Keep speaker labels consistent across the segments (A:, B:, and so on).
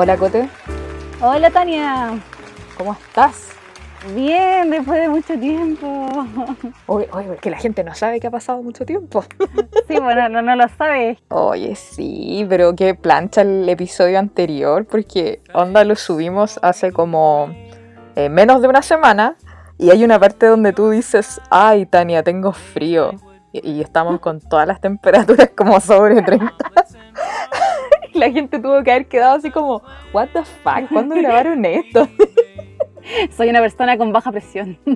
A: Hola Cote,
B: Hola Tania.
A: ¿cómo estás?
B: Bien, después de mucho tiempo.
A: Oye, oye, que la gente no sabe que ha pasado mucho tiempo.
B: Sí, bueno, no, no lo sabes.
A: Oye, sí, pero qué plancha el episodio anterior, porque onda lo subimos hace como eh, menos de una semana y hay una parte donde tú dices, ay Tania, tengo frío. Y, y estamos con todas las temperaturas como sobre 30. La gente tuvo que haber quedado así como, what the fuck, ¿cuándo grabaron esto?
B: Soy una persona con baja presión.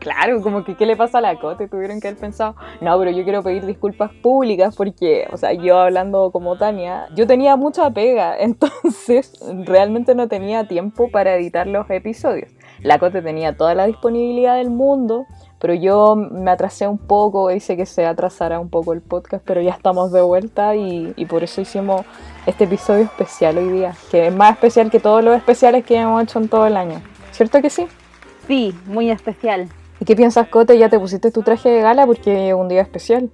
A: Claro, como que qué le pasa a la Cote, tuvieron que haber pensado, no, pero yo quiero pedir disculpas públicas porque, o sea, yo hablando como Tania, yo tenía mucha pega, entonces realmente no tenía tiempo para editar los episodios. La Cote tenía toda la disponibilidad del mundo, pero yo me atrasé un poco, hice que se atrasara un poco el podcast, pero ya estamos de vuelta y, y por eso hicimos este episodio especial hoy día, que es más especial que todos los especiales que hemos hecho en todo el año. ¿Cierto que sí?
B: Sí, muy especial.
A: ¿Y qué piensas, Cote? ¿Ya te pusiste tu traje de gala porque es un día especial?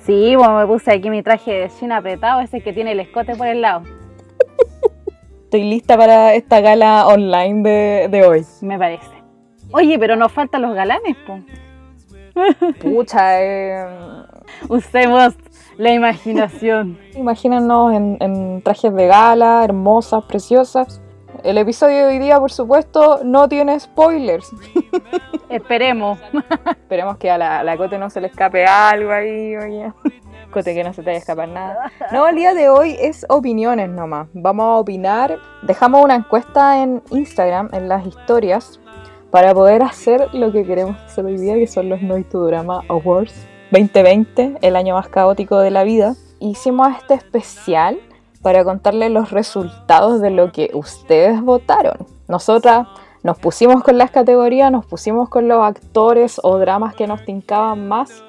B: Sí, bueno, me puse aquí mi traje de jean apretado, ese que tiene el escote por el lado.
A: Estoy lista para esta gala online de, de hoy.
B: Me parece. Oye, pero nos faltan los galanes, po.
A: Pucha, eh,
B: Usemos la imaginación.
A: imagínanos en, en trajes de gala, hermosas, preciosas. El episodio de hoy día, por supuesto, no tiene spoilers.
B: Esperemos.
A: Esperemos que a la, a la Cote no se le escape algo ahí, oye. Cote, que no se te vaya a escapar nada. No, el día de hoy es opiniones nomás. Vamos a opinar. Dejamos una encuesta en Instagram, en las historias, para poder hacer lo que queremos hacer hoy día, que son los Drama Awards 2020, el año más caótico de la vida. Hicimos este especial para contarles los resultados de lo que ustedes votaron. Nosotras nos pusimos con las categorías, nos pusimos con los actores o dramas que nos tincaban más,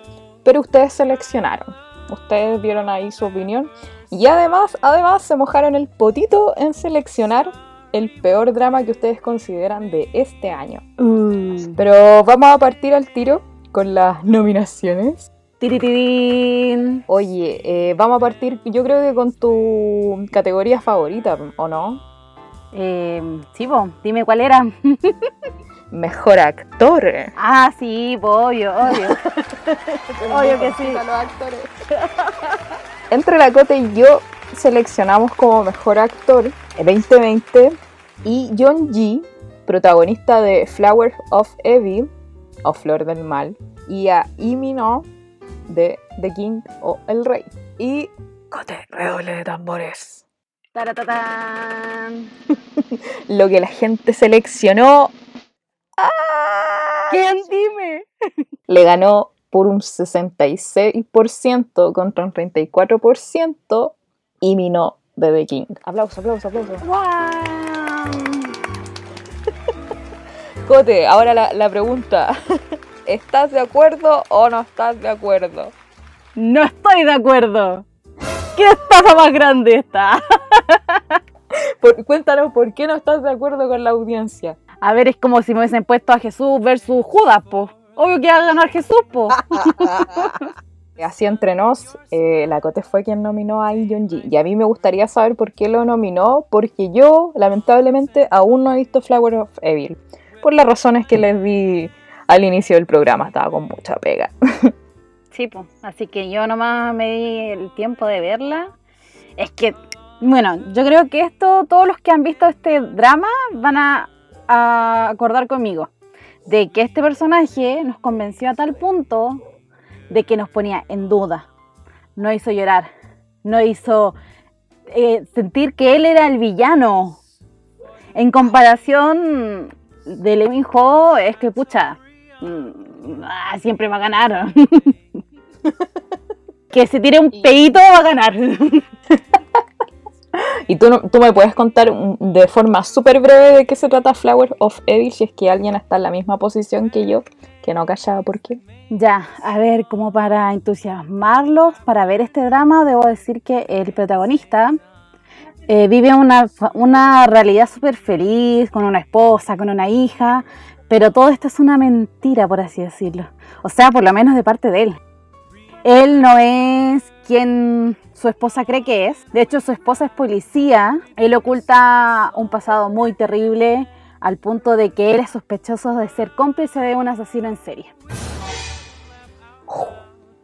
A: pero ustedes seleccionaron. Ustedes dieron ahí su opinión y además, además se mojaron el potito en seleccionar el peor drama que ustedes consideran de este año.
B: Uh.
A: Pero vamos a partir al tiro con las nominaciones.
B: Tiritidín.
A: Oye, eh, vamos a partir yo creo que con tu categoría favorita, ¿o no?
B: Eh, sí, po, dime cuál era.
A: Mejor actor.
B: Ah, sí, po, obvio, obvio. Obvio que sí.
A: Entre la Cote y yo seleccionamos como mejor actor el 2020 y John G, protagonista de Flower of Evil o Flor del Mal, y a Imino de The King o El Rey. Y Cote, redoble de tambores.
B: Taratatán.
A: Lo que la gente seleccionó
B: ¿Quién? Dime.
A: le ganó por un 66% contra un 34% Imino de The King. Aplauso, aplauso, aplauso.
B: ¡Guau!
A: Cote, ahora la, la pregunta. ¿Estás de acuerdo o no estás de acuerdo?
B: No estoy de acuerdo. ¿Qué estafa más grande está?
A: Por- cuéntanos por qué no estás de acuerdo con la audiencia.
B: A ver, es como si me hubiesen puesto a Jesús versus Judas, po. Obvio que va a ganar Jesús, po.
A: Así entre nos, eh, la Cote fue quien nominó a Lee Jong-ji. Y a mí me gustaría saber por qué lo nominó, porque yo, lamentablemente, aún no he visto Flower of Evil. Por las razones que les di al inicio del programa, estaba con mucha pega.
B: Sí, po. Así que yo nomás me di el tiempo de verla. Es que, bueno, yo creo que esto, todos los que han visto este drama van a acordar conmigo. De que este personaje nos convenció a tal punto de que nos ponía en duda. No hizo llorar. No hizo eh, sentir que él era el villano. En comparación de Levin Ho, es que, pucha, mm, ah, siempre va a ganar. que se tire un pedito va a ganar.
A: Y tú, no- tú me puedes contar de forma súper breve de qué se trata Flower of Evil, si es que alguien está en la misma posición que yo, que no callaba por qué.
B: Ya, a ver, como para entusiasmarlos, para ver este drama, debo decir que el protagonista eh, vive una, una realidad súper feliz, con una esposa, con una hija, pero todo esto es una mentira, por así decirlo. O sea, por lo menos de parte de él. Él no es quien su esposa cree que es. De hecho, su esposa es policía. Él oculta un pasado muy terrible al punto de que él es sospechoso de ser cómplice de un asesino en serie.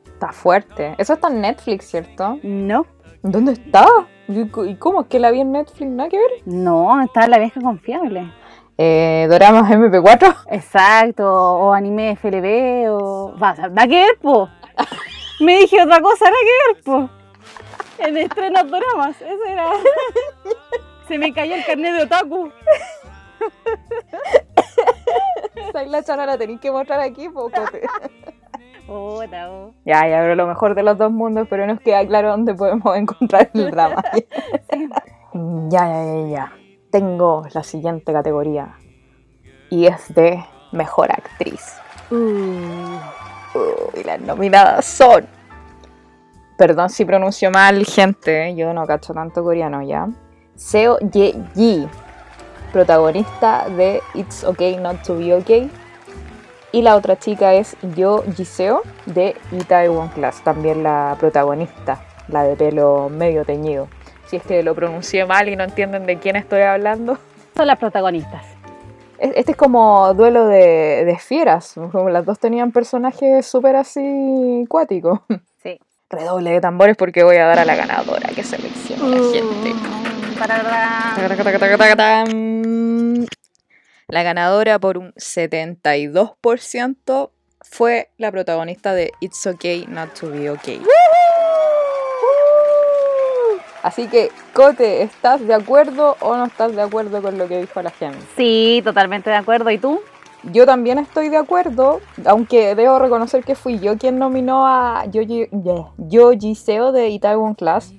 A: Está fuerte. Eso está en Netflix, ¿cierto?
B: No,
A: ¿Dónde está? ¿Y cómo es que la vi en Netflix? ¿Nada que ver?
B: no, está la vieja confiable.
A: Eh, Doramas MP4.
B: Exacto, o anime FLB, o. Va, nada que ver, po. Me dije otra cosa, nada que ver, po. En estrenos doramas, eso era. Se me cayó el carnet de otaku.
A: La chana la tenéis que mostrar aquí,
B: oh.
A: Ya, ya, pero lo mejor de los dos mundos, pero nos queda claro dónde podemos encontrar el drama. ya, ya, ya, ya. Tengo la siguiente categoría. Y es de mejor actriz.
B: Uh,
A: y las nominadas son. Perdón si pronuncio mal, gente. Yo no cacho tanto coreano ya. Seo Ye-ji, protagonista de It's Okay Not to Be Okay. Y la otra chica es Yo Jiseo de Itaewon Class, también la protagonista, la de pelo medio teñido. Si es que lo pronuncié mal y no entienden de quién estoy hablando.
B: son las protagonistas.
A: Es- Este es como duelo de, de fieras, como las dos tenían personajes súper así cuáticos.
B: Sí.
A: Redoble de tambores porque voy a dar a la ganadora que selecciona la gente. La ganadora por un 72% fue la protagonista de It's Okay Not to Be Okay. Así que, Cote, ¿estás de acuerdo o no estás de acuerdo con lo que dijo la gente?
B: Sí, totalmente de acuerdo. ¿Y tú?
A: Yo también estoy de acuerdo, aunque debo reconocer que fui yo quien nominó a Yo, Ji- yeah, Yo Jiseo de Itaewon Class,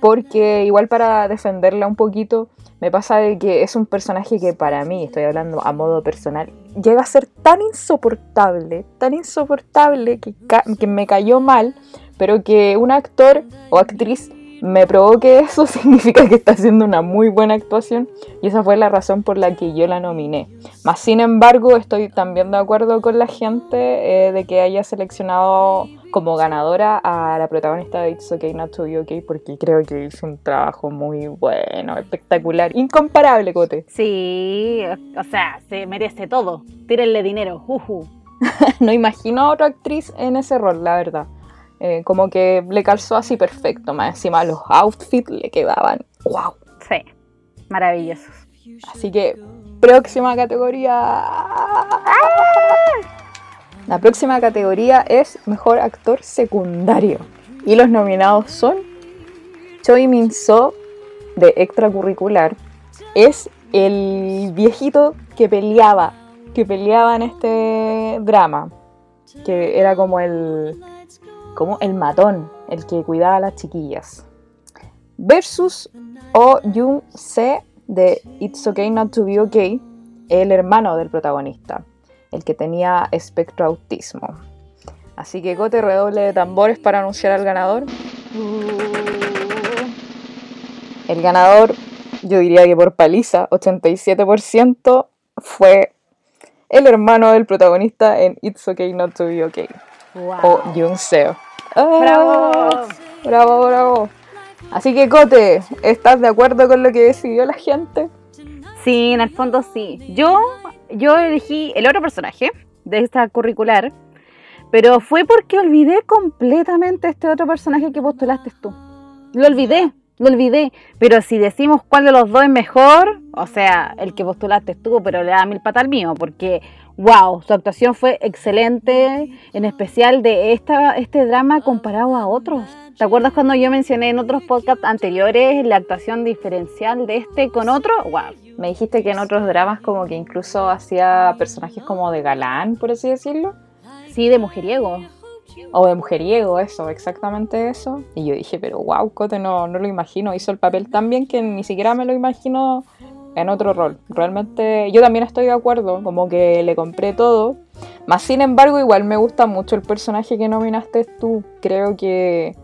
A: porque igual para defenderla un poquito, me pasa de que es un personaje que para mí, estoy hablando a modo personal, llega a ser tan insoportable, tan insoportable que, que me cayó mal, pero que un actor o actriz me provoque eso significa que está haciendo una muy buena actuación y esa fue la razón por la que yo la nominé. Más sin embargo, estoy también de acuerdo con la gente eh, de que haya seleccionado como ganadora a la protagonista de It's Okay Not to Be Okay porque creo que hizo un trabajo muy bueno, espectacular, incomparable, Cote.
B: Sí, o sea, se merece todo. Tírenle dinero. Ujú.
A: No imagino a otra actriz en ese rol, la verdad. Eh, como que le calzó así perfecto, más encima los outfits le quedaban. ¡Wow!
B: Sí, maravillosos.
A: Así que, próxima categoría. La próxima categoría es Mejor Actor Secundario. Y los nominados son Choi Min So de Extracurricular. Es el viejito que peleaba, que peleaba en este drama. Que era como el, como el matón, el que cuidaba a las chiquillas. Versus Oh Jung Se de It's Okay Not to Be Okay, el hermano del protagonista, el que tenía espectro autismo. Así que Cote redoble de tambores para anunciar al ganador. El ganador, yo diría que por paliza, 87%, fue el hermano del protagonista en It's Okay Not to Be Okay,
B: Wow.
A: o Jung Seo.
B: ¡Bravo!
A: Bravo, bravo. Así que Cote, ¿estás de acuerdo con lo que decidió la gente?
B: Sí, en el fondo sí. Yo, yo elegí el otro personaje de esta curricular, pero fue porque olvidé completamente este otro personaje que postulaste tú. Lo olvidé, lo olvidé. Pero si decimos cuál de los dos es mejor, o sea, el que postulaste tú, pero le da mil patas al mío, porque wow, su actuación fue excelente, en especial de esta, este drama comparado a otros. ¿Te acuerdas cuando yo mencioné en otros podcasts anteriores la actuación diferencial de este con otro? Wow,
A: Me dijiste que en otros dramas como que incluso hacía personajes como de galán, por así decirlo.
B: Sí, de mujeriego.
A: O de mujeriego, eso, exactamente eso. Y yo dije, pero wow, Cote, no, no lo imagino. Hizo el papel tan bien que ni siquiera me lo imagino en otro rol. Realmente yo también estoy de acuerdo, como que le compré todo. Más sin embargo, igual me gusta mucho el personaje que nominaste tú. Creo que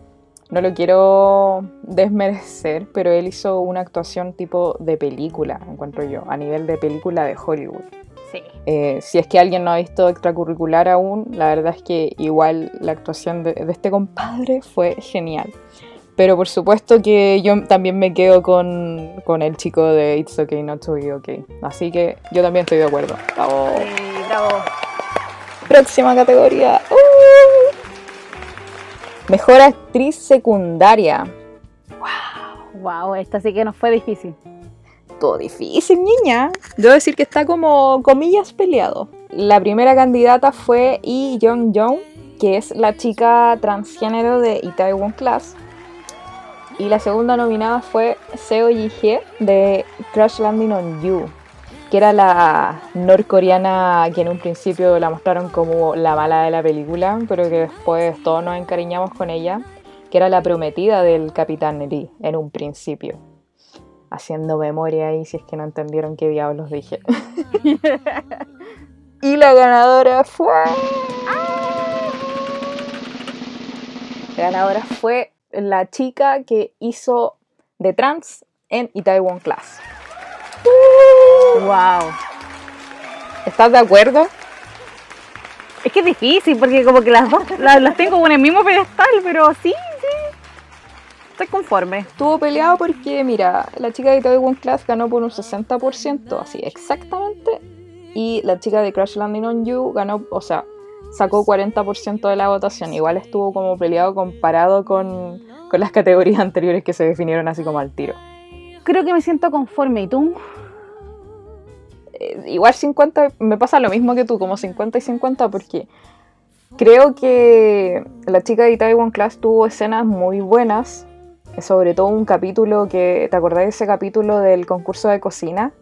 A: no lo quiero desmerecer, pero él hizo una actuación tipo de película, encuentro yo, a nivel de película de Hollywood.
B: Sí.
A: Eh, si es que alguien no ha visto extracurricular aún, la verdad es que igual la actuación de, de este compadre fue genial. Pero por supuesto que yo también me quedo con, con el chico de It's Okay Not to Be Okay. Así que yo también estoy de acuerdo. Bravo.
B: Sí, bravo.
A: Próxima categoría. ¡Uh! Mejor actriz secundaria.
B: Wow, esta sí que nos fue difícil.
A: Todo difícil, niña. Debo decir que está como comillas peleado. La primera candidata fue Lee Young Jong, que es la chica transgénero de Itaewon Class. Y la segunda nominada fue Seo Ji-hye de Crash Landing on You, que era la norcoreana que en un principio la mostraron como la mala de la película, pero que después todos nos encariñamos con ella, que era la prometida del Capitán Lee en un principio. Haciendo memoria ahí si es que no entendieron qué diablos dije. y la ganadora fue... La ganadora fue la chica que hizo de trans en Itaewon Class.
B: Wow.
A: ¿Estás de acuerdo?
B: Es que es difícil porque como que las dos las, las tengo como en el mismo pedestal, pero sí, sí. Estoy conforme.
A: Estuvo peleado porque, mira, la chica de Itaewon Class ganó por un 60%, así exactamente. Y la chica de Crash Landing on You ganó, o sea, sacó 40% de la votación. Igual estuvo como peleado comparado con, con las categorías anteriores que se definieron así como al tiro.
B: Creo que me siento conforme. ¿Y tú?
A: Eh, igual 50, me pasa lo mismo que tú, como 50 y 50, porque creo que la chica de Itaewon Class tuvo escenas muy buenas, sobre todo un capítulo que, ¿te acordás de ese capítulo del concurso de cocina?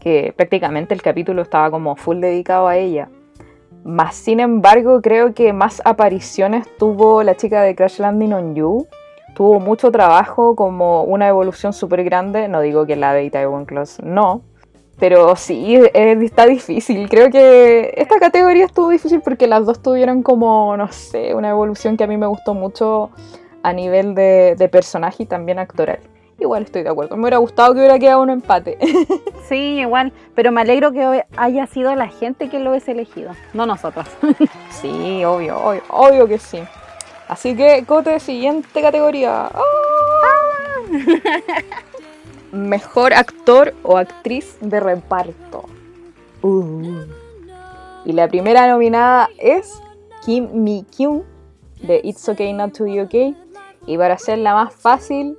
A: Que prácticamente el capítulo estaba como full dedicado a ella. Más sin embargo, creo que más apariciones tuvo la chica de Crash Landing on You. Tuvo mucho trabajo, como una evolución súper grande. No digo que la de Itaewon Class no, pero sí, está difícil. Creo que esta categoría estuvo difícil porque las dos tuvieron como, no sé, una evolución que a mí me gustó mucho a nivel de personaje y también actoral. Igual estoy de acuerdo. Me hubiera gustado que hubiera quedado un empate.
B: Sí, igual. Pero me alegro que haya sido la gente que lo hubiese elegido, no nosotros.
A: sí, obvio, obvio, obvio que sí. Así que, Cote, siguiente categoría. ¡Ah! Mejor actor o actriz de reparto. Uh. Y la primera nominada es Kim Mi Kyung de It's Okay Not to Be Okay. Y para ser la más fácil,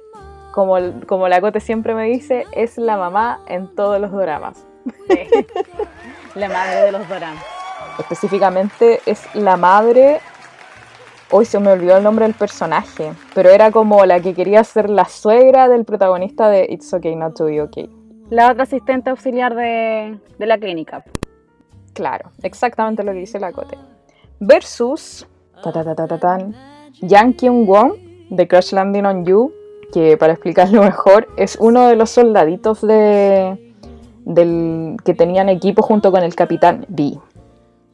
A: como, como la Cote siempre me dice, es la mamá en todos los dramas.
B: Sí. La madre de los doramas.
A: Específicamente es la madre. Hoy se me olvidó el nombre del personaje, pero era como la que quería ser la suegra del protagonista de It's Okay Not to Be Okay.
B: La otra asistente auxiliar de, de la clínica.
A: Claro, exactamente lo que dice la Cote. Versus ta, ta, ta, ta, Yang Kyung Won de Crash Landing on You, que para explicarlo mejor es uno de los soldaditos de, del, que tenían equipo junto con el capitán B.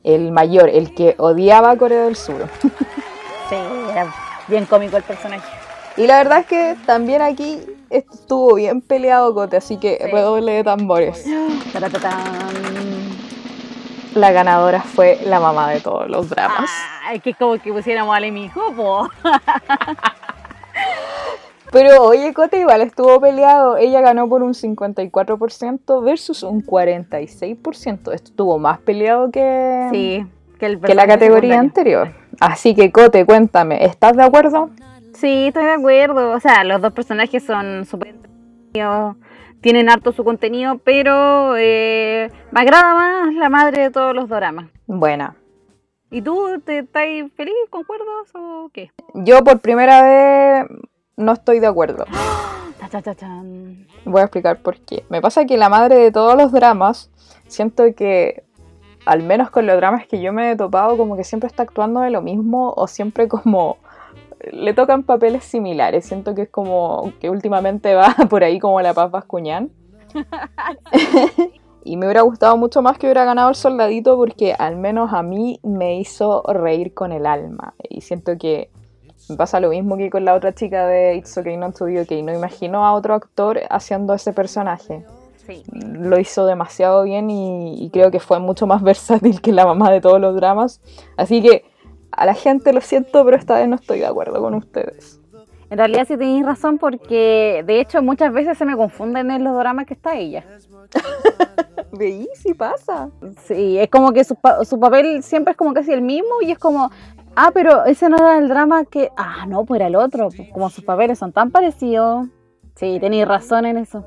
A: El mayor, el que odiaba a Corea del Sur.
B: Sí, era bien cómico el personaje.
A: Y la verdad es que también aquí estuvo bien peleado Cote, así que
B: Sí.
A: redoble de tambores. La ganadora fue la mamá de todos los dramas.
B: Ay, que es como que pusiéramos a mi hijo.
A: Pero oye, Cote igual estuvo peleado. Ella ganó por un 54% versus un 46%. Esto estuvo más peleado que,
B: Sí, que, el
A: que la categoría
B: secundario.
A: anterior. Así que, Cote, cuéntame, ¿estás de acuerdo?
B: Sí, estoy de acuerdo. O sea, los dos personajes son súper tienen harto su contenido, pero eh, me agrada más la madre de todos los doramas.
A: Buena.
B: ¿Y tú te estás feliz, concuerdas o qué?
A: Yo por primera vez no estoy de acuerdo. Voy a explicar por qué. Me pasa que la madre de todos los dramas, siento que, al menos con los dramas que yo me he topado, como que siempre está actuando de lo mismo o siempre como le tocan papeles similares. Siento que es como que últimamente va por ahí como la Paz Bascuñán. y me hubiera gustado mucho más que hubiera ganado el soldadito porque al menos a mí me hizo reír con el alma. Y siento que me pasa lo mismo que con la otra chica de It's Okay Not to Be Okay. No imagino a otro actor haciendo ese personaje.
B: Sí.
A: lo hizo demasiado bien y, y creo que fue mucho más versátil que la mamá de todos los dramas. Así que a la gente lo siento, pero esta vez no estoy de acuerdo con ustedes.
B: En realidad sí tenéis razón porque de hecho muchas veces se me confunden en los dramas que está ella.
A: Veí, sí pasa.
B: Sí, es como que su, pa- su papel siempre es como casi el mismo y es como, ah, pero ese no era el drama que, ah, no, pues era el otro, pues, como sus papeles son tan parecidos. Sí, tenéis razón en eso.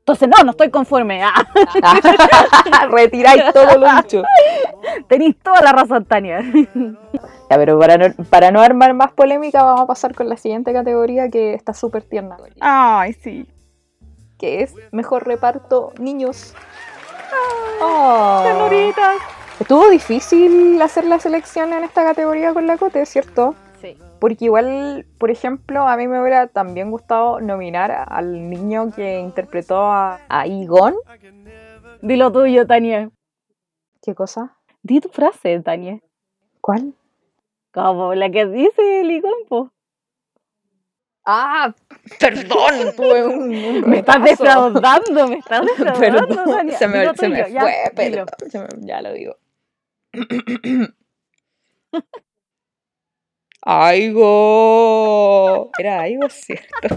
B: Entonces, no, no estoy conforme. Ah,
A: Retiráis todo lo dicho.
B: tenéis toda la razón, Tania.
A: Ya, pero para no, para no armar más polémica, vamos a pasar con la siguiente categoría que está súper tierna.
B: Ay, sí.
A: Que es mejor reparto niños. Oh. Estuvo difícil hacer la selección en esta categoría con la Cote, ¿cierto?
B: Sí.
A: Porque igual, por ejemplo, a mí me hubiera también gustado nominar al niño que interpretó a, a Igon.
B: Dilo tuyo, Tania.
A: ¿Qué cosa?
B: Di tu frase, Tania.
A: ¿Cuál?
B: Como la que dice el Icompo.
A: Ah, perdón, tuve un, un
B: Me estás defraudando, me estás defraudando, Tania.
A: se me, se me fue, perdón, se me- ya lo digo. Aigo. Era Aigo, ¿cierto?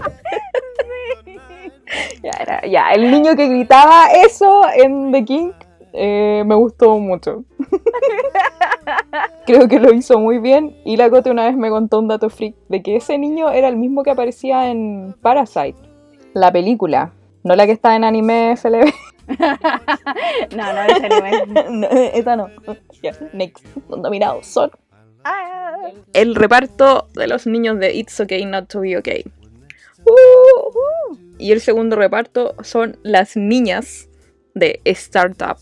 A: ya, era, ya, el niño que gritaba eso en The King eh, me gustó mucho. Creo que lo hizo muy bien. Y la Cote una vez me contó un dato freak de que ese niño era el mismo que aparecía en Parasite, la película. No la que está en anime FLB.
B: No, no, ese no es.
A: No, esa no. Ya, next. Los nominados son
B: Ah.
A: el reparto de los niños de It's Okay Not to Be Okay. Uh, y el segundo reparto son las niñas de Startup.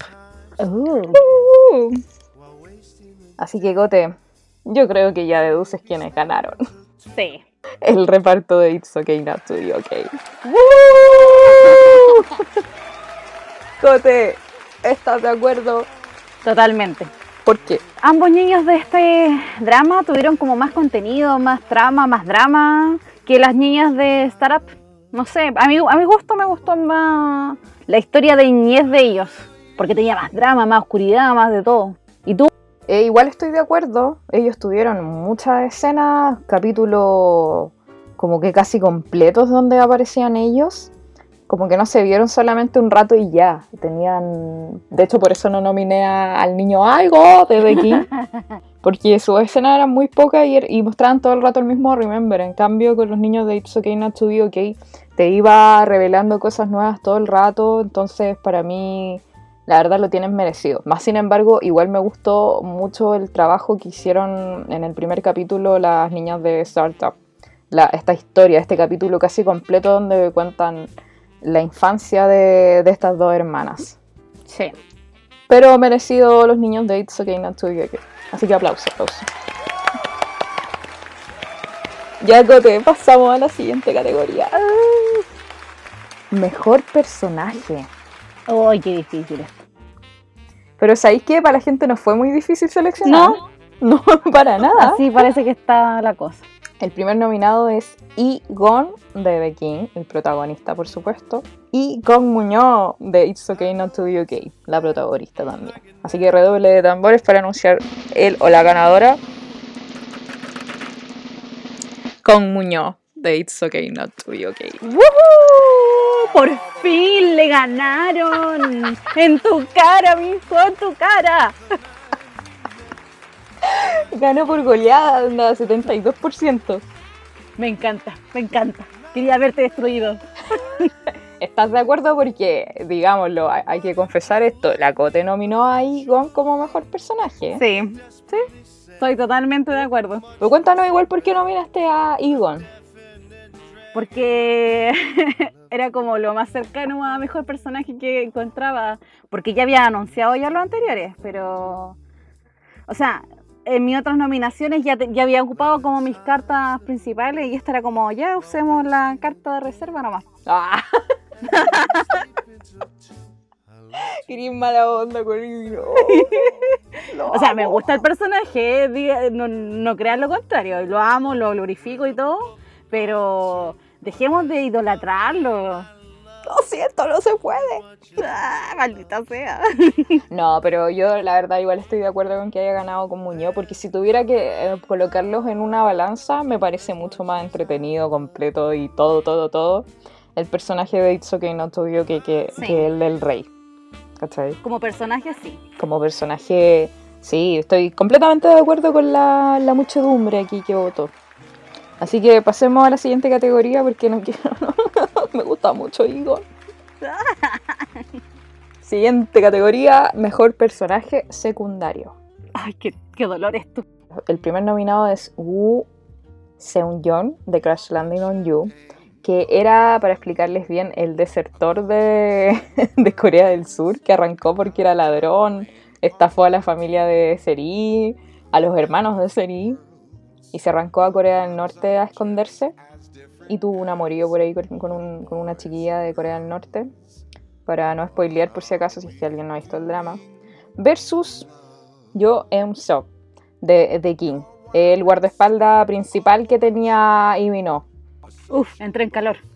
B: Uh.
A: Uh. Así que, Gote, yo creo que ya deduces quiénes ganaron.
B: Sí.
A: El reparto de It's Okay Not to Be Okay. ¿Estás de acuerdo?
B: Totalmente.
A: ¿Por qué?
B: Ambos niños de este drama tuvieron como más contenido, más trama, más drama que las niñas de Startup. No sé, a mi, a mi gusto me gustó más la historia de niñez de ellos. Porque tenía más drama, más oscuridad, más de todo. ¿Y tú?
A: Eh, igual estoy de acuerdo. Ellos tuvieron muchas escenas, capítulos como que casi completos donde aparecían ellos. Como que no se vieron solamente un rato y ya. Tenían. De hecho, por eso no nominé a- al niño algo de King. Porque sus escenas eran muy pocas y, er- y mostraban todo el rato el mismo Remember. En cambio, con los niños de It's Okay Not to Be Okay, te iba revelando cosas nuevas todo el rato. Entonces, para mí, la verdad lo tienen merecido. Más sin embargo, igual me gustó mucho el trabajo que hicieron en el primer capítulo las niñas de Startup. La, esta historia, este capítulo casi completo donde cuentan la infancia de, de estas dos hermanas.
B: Sí.
A: Pero merecido los niños de It's Okay Not to Be Okay. Así que aplauso, aplauso. Ya, Cote, pasamos a la siguiente categoría. Ah. Mejor personaje.
B: ¡Ay, qué difícil esto!
A: Pero ¿sabéis que para la gente no fue muy difícil seleccionar?
B: No,
A: No, para nada.
B: así parece que está la cosa.
A: El primer nominado es I. Gon de The King, el protagonista, por supuesto. Y Gon Muñoz de It's Okay Not to Be Okay, la protagonista también. Así que redoble de tambores para anunciar el o la ganadora. Gon Muñoz de It's Okay Not to Be Okay.
B: ¡Woohoo! ¡Por fin le ganaron! ¡En tu cara, mijo! ¡En tu cara!
A: Ganó por goleada, anda, 72%.
B: Me encanta, me encanta. Quería verte destruido.
A: ¿Estás de acuerdo? Porque, digámoslo, hay, hay que confesar esto. La Cote nominó a Gon como mejor personaje.
B: Sí, sí. Estoy totalmente de acuerdo.
A: Pero cuéntanos igual por qué nominaste a Egon.
B: Porque era como lo más cercano a mejor personaje que encontraba. Porque ya había anunciado ya los anteriores, pero. O sea, en mis otras nominaciones ya, te- ya había ocupado como mis cartas principales y esta era como, ya usemos la carta de reserva nomás.
A: Ah. Quería mala onda conmigo.
B: O sea, me gusta el personaje, diga- no, no crean lo contrario, lo amo, lo glorifico y todo, pero dejemos de idolatrarlo.
A: Lo siento, no se puede.
B: Ah, maldita sea.
A: No, pero yo la verdad igual estoy de acuerdo con que haya ganado con Muñoz, porque si tuviera que eh, colocarlos en una balanza, me parece mucho más entretenido, completo y todo, todo, todo el personaje de It's Okay Not to Be Okay que,
B: Sí.
A: que el del rey. ¿Cachai?
B: Como personaje, sí.
A: Como personaje, sí, estoy completamente de acuerdo con la, la muchedumbre aquí que votó. Así que pasemos a la siguiente categoría porque no quiero. me gusta mucho Igor. Siguiente categoría, mejor personaje secundario.
B: Ay, qué, qué dolor esto.
A: El primer nominado es Woo Seung-yeon de Crash Landing on You, que era, para explicarles bien, el desertor de, de Corea del Sur, que arrancó porque era ladrón, estafó a la familia de Seri, a los hermanos de Seri, y se arrancó a Corea del Norte a esconderse, y tuvo un amorío por ahí con, con un- con una chiquilla de Corea del Norte, para no spoilear por si acaso, si es que alguien no ha visto el drama, versus Yo Eun Seok de The King, el guardaespaldas principal que tenía Lee No.
B: Uf, entré en calor.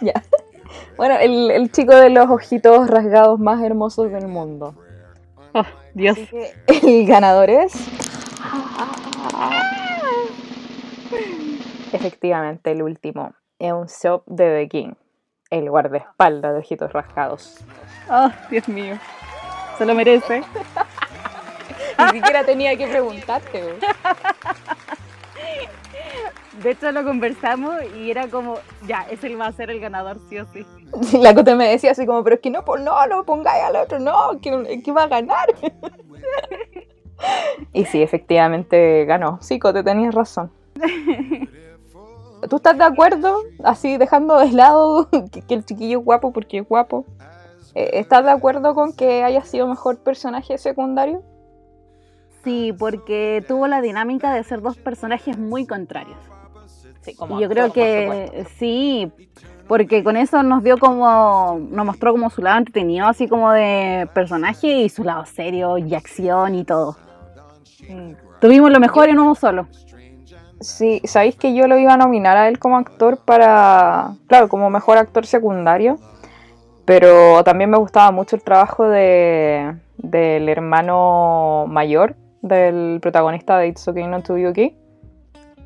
A: Ya. Bueno, el, el chico de los ojitos rasgados más hermosos del mundo.
B: Oh, Dios.
A: El ganador es. Efectivamente, el último. Es un shop de The King. El guardaespaldas de ojitos rasgados.
B: Oh, Dios mío. Se lo merece.
A: Ni siquiera tenía que preguntarte. güey.
B: De hecho, lo conversamos y era como, ya, ese va a ser el ganador, sí o sí.
A: La Cote me decía así como, pero es que no, no, no pongáis al otro, no, que, que va a ganar. y sí, efectivamente ganó. Sí, Cote, tenías razón. ¿Tú estás de acuerdo? Así dejando de lado que, que el chiquillo es guapo porque es guapo. Eh, ¿Estás de acuerdo con que haya sido mejor personaje secundario?
B: Sí, porque tuvo la dinámica de ser dos personajes muy contrarios.
A: Sí,
B: Y yo creo que sí, porque con eso nos dio como, nos mostró como su lado entretenido, así como de personaje y su lado serio y acción y todo. Tuvimos lo mejor en uno solo.
A: Sí, sabéis que yo lo iba a nominar a él como actor para, claro, como mejor actor secundario, pero también me gustaba mucho el trabajo de, del hermano mayor del protagonista de It's Okay Not to Be Okay,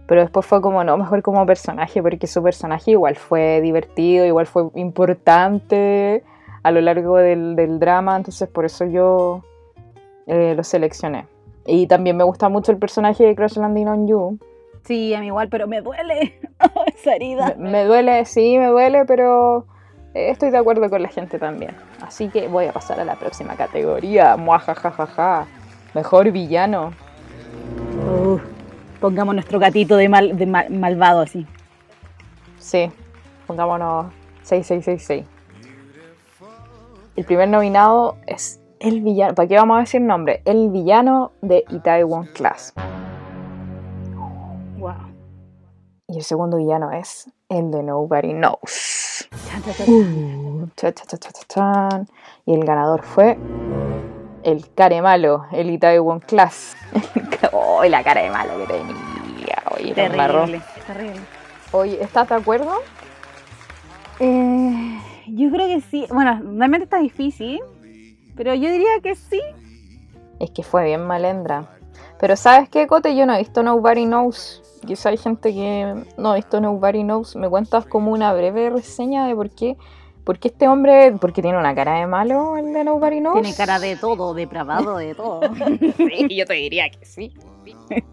A: pero después fue como, no, mejor como personaje, porque su personaje igual fue divertido, igual fue importante a lo largo del, del drama, entonces por eso yo eh, lo seleccioné. Y también me gusta mucho el personaje de Crash Landing on You,
B: Sí, a mí igual, pero me duele esa herida.
A: Me, me duele, sí, me duele, pero eh, estoy de acuerdo con la gente también. Así que voy a pasar a la próxima categoría. Muajajajaja. Mejor villano.
B: Uh, pongamos nuestro gatito de, mal, de mal- malvado así.
A: Sí, pongámonos 6666. El primer nominado es el villano. ¿Para qué vamos a decir nombre? El villano de Itaewon Class.
B: Wow.
A: Y el segundo villano es el de Nobody Knows.
B: Chan, chan, chan.
A: Cha, cha, cha, cha, cha, chan. Y el ganador fue el care malo, el Itaewon Class. ¡Oh, la cara de malo que tenía! Oye.
B: Terrible, terrible.
A: Oye, ¿estás de acuerdo?
B: Eh, yo creo que sí. Bueno, realmente está difícil, pero yo diría que sí.
A: Es que fue bien malendra. Pero ¿sabes qué, Cote? Yo no he visto Nobody Knows. Quizá hay gente que no ha visto Nobody Knows. ¿Me cuentas como una breve reseña de por qué? ¿Por qué este hombre, porque tiene una cara de malo el de Nobody Knows?
B: Tiene cara de todo, depravado de todo.
A: Sí, yo te diría que sí.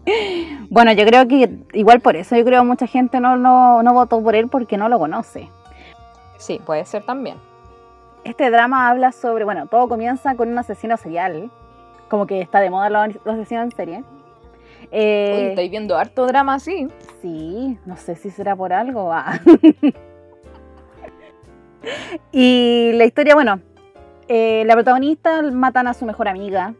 B: bueno, yo creo que igual por eso yo creo que mucha gente no, no, no votó por él porque no lo conoce.
A: Sí, puede ser también.
B: Este drama habla sobre, bueno, todo comienza con un asesino serial, como que está de moda los, los asesinos en serie. Eh,
A: Oye, estáis viendo harto drama así.
B: Sí, no sé si será por algo. ah. y la historia, bueno, eh, la protagonista matan a su mejor amiga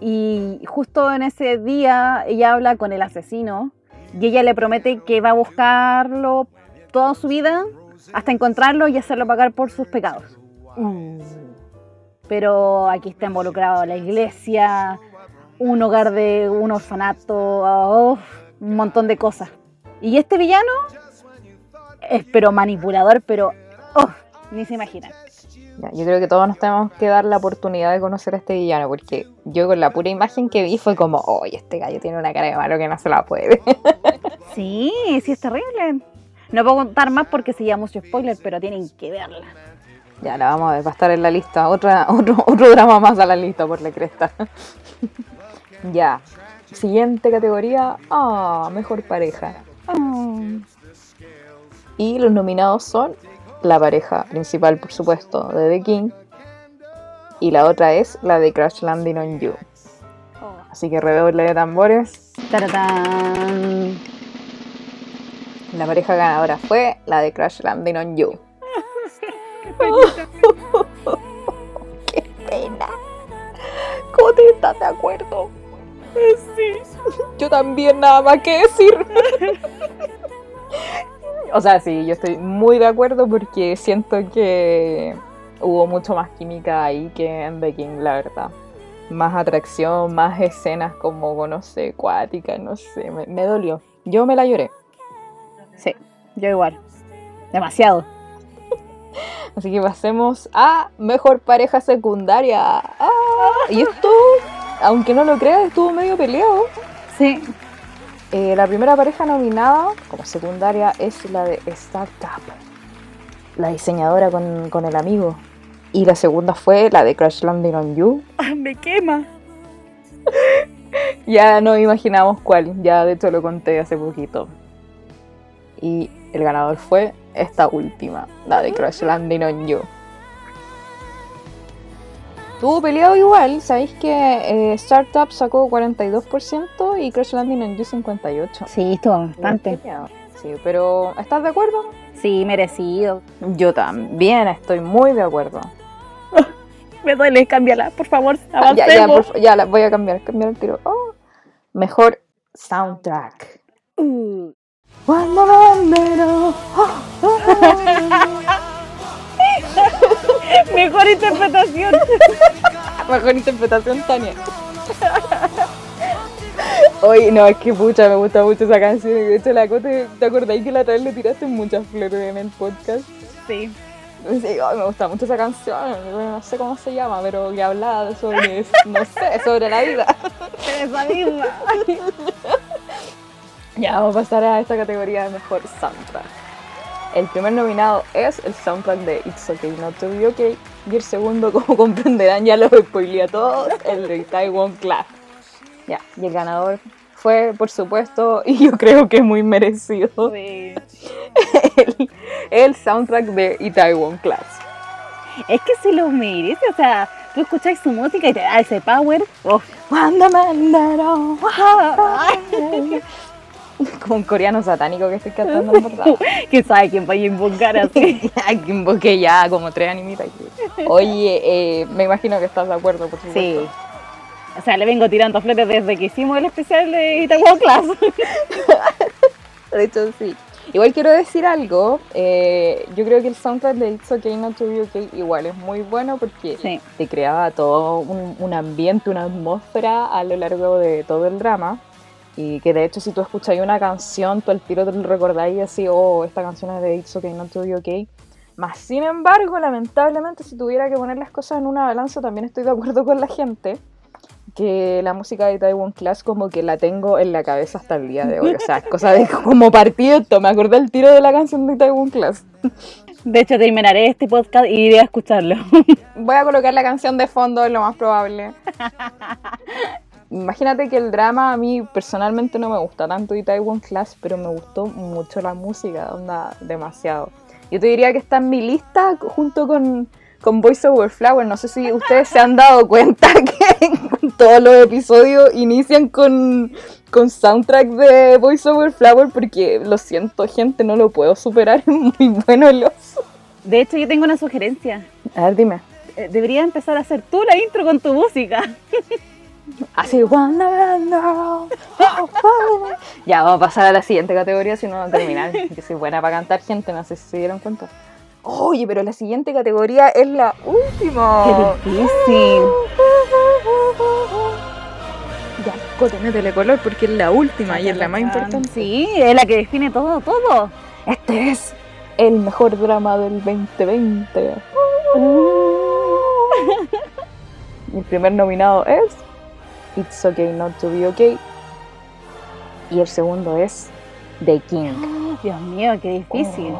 B: y justo en ese día ella habla con el asesino y ella le promete que va a buscarlo toda su vida hasta encontrarlo y hacerlo pagar por sus pecados. Pero aquí está involucrado la iglesia, un hogar de un orfanato, oh, un montón de cosas. Y este villano es pero manipulador, pero oh, ni se imaginan.
A: Ya, yo creo que todos nos tenemos que dar la oportunidad de conocer a este villano, porque yo con la pura imagen que vi fue como, oye, este gallo tiene una cara de malo que no se la puede.
B: Sí, sí es terrible. No puedo contar más porque sería mucho spoiler, pero tienen que verla.
A: ya, la vamos a ver, va a estar en la lista. Otra, otro, otro drama más a la lista por la cresta. ya. Siguiente categoría. Ah, mejor pareja.
B: Oh.
A: Y los nominados son la pareja principal, por supuesto, de The King. Y la otra es la de Crash Landing on You. Así que redoble de tambores. La pareja ganadora fue la de Crash Landing on You. ¡Qué pena! ¿Cómo te estás de acuerdo?
B: Sí.
A: Yo también, nada más que decir. o sea, sí, yo estoy muy de acuerdo porque siento que hubo mucho más química ahí que en The King, la verdad. Más atracción, más escenas como, no sé, acuáticas, no sé, me, me dolió. Yo me la lloré.
B: Sí, yo igual. Demasiado.
A: Así que pasemos a mejor pareja secundaria. Ah, y esto, aunque no lo creas, estuvo medio peleado.
B: Sí.
A: Eh, la primera pareja nominada como secundaria es la de Startup, la diseñadora con, con el amigo. Y la segunda fue la de Crash Landing on You.
B: Me quema.
A: Ya no imaginamos cuál, ya de hecho lo conté hace poquito. Y el ganador fue esta última, la de Crash Landing on You. Tuvo peleado igual, sabéis que eh, Startup sacó 42% y Crash Landing on You 58%.
B: Sí, estuvo bastante.
A: Sí, pero ¿estás de acuerdo?
B: Sí, merecido.
A: Yo también estoy muy de acuerdo.
B: Me duele, cámbiala, por favor,
A: Ah, ya, ya, por ya la voy a cambiar, cambiar el tiro. Oh, Mejor soundtrack.
B: Uh,
A: Cuando
B: mejor interpretación.
A: Mejor interpretación, Tania. Oye, no, es que pucha, me gusta mucho esa canción. De hecho, la Cote, ¿te acordáis que la otra vez le tiraste muchas flores en el podcast?
B: Sí.
A: Me gusta mucho esa canción, no sé cómo se llama, pero que hablaba sobre, no sé, sobre la vida.
B: Esa misma.
A: Ya, vamos a pasar a esta categoría de mejor soundtrack. El primer nominado es el soundtrack de It's Okay Not To Be Okay y el segundo, como comprenderán, ya lo spoileé a todos, el de Taiwan Class. Ya, y el ganador fue, por supuesto, y yo creo que muy merecido,
B: Sí.
A: el, el soundtrack de Itaewon Class.
B: Es que se lo merece, o sea, tú escuchás su música y te da ese power. Oh,
A: Como un coreano satánico que estoy cantando.
B: ¿Quién sabe quién vaya a invocar así?
A: Ay, que invoqué ya como tres animitas. Oye, eh, me imagino que estás de acuerdo, por supuesto.
B: Sí. O sea, le vengo tirando flores desde que hicimos el especial de Itaewon Class.
A: De hecho, sí. Igual quiero decir algo. eh, yo creo que el soundtrack de It's Okay Not To Be Okay igual es muy bueno porque
B: Sí.
A: te creaba todo un, un ambiente, una atmósfera a lo largo de todo el drama. Y que de hecho, si tú escuchas una canción, tú al tiro te lo recordáis así, oh, esta canción es de It's Okay Not To Be Okay. Más sin embargo, lamentablemente, si tuviera que poner las cosas en una balanza, también estoy de acuerdo con la gente que la música de Taiwan Class como que la tengo en la cabeza hasta el día de hoy. O sea, es cosa de como partido. Me acordé el tiro de la canción de Taiwan Class.
B: De hecho, terminaré este podcast y iré a escucharlo.
A: Voy a colocar la canción de fondo, es lo más probable. Imagínate que el drama a mí personalmente no me gusta tanto de Taiwan Class, pero me gustó mucho la música, onda, demasiado. Yo te diría que está en mi lista junto con, con Voice Over Flower. No sé si ustedes se han dado cuenta que todos los episodios inician con, con soundtrack de Voice Over Flower porque lo siento, gente, no lo puedo superar. Es muy bueno el oso.
B: De hecho, yo tengo una sugerencia.
A: A ver, dime.
B: Eh, Deberías empezar a hacer tú la intro con tu música.
A: Así, Wonder Girl. Ya, vamos a pasar a la siguiente categoría, si no, no terminar. Que soy buena para cantar, gente, no sé si se dieron cuenta. Oye, pero la siguiente categoría es la última.
B: Qué difícil.
A: Ya, Cote, métele color porque es la última y es la más importante.
B: Sí, es la que define todo, todo.
A: Este es el mejor drama del 2020. Mi primer nominado es It's Okay Not to Be Okay. Y el segundo es The King.
B: Dios mío, qué difícil.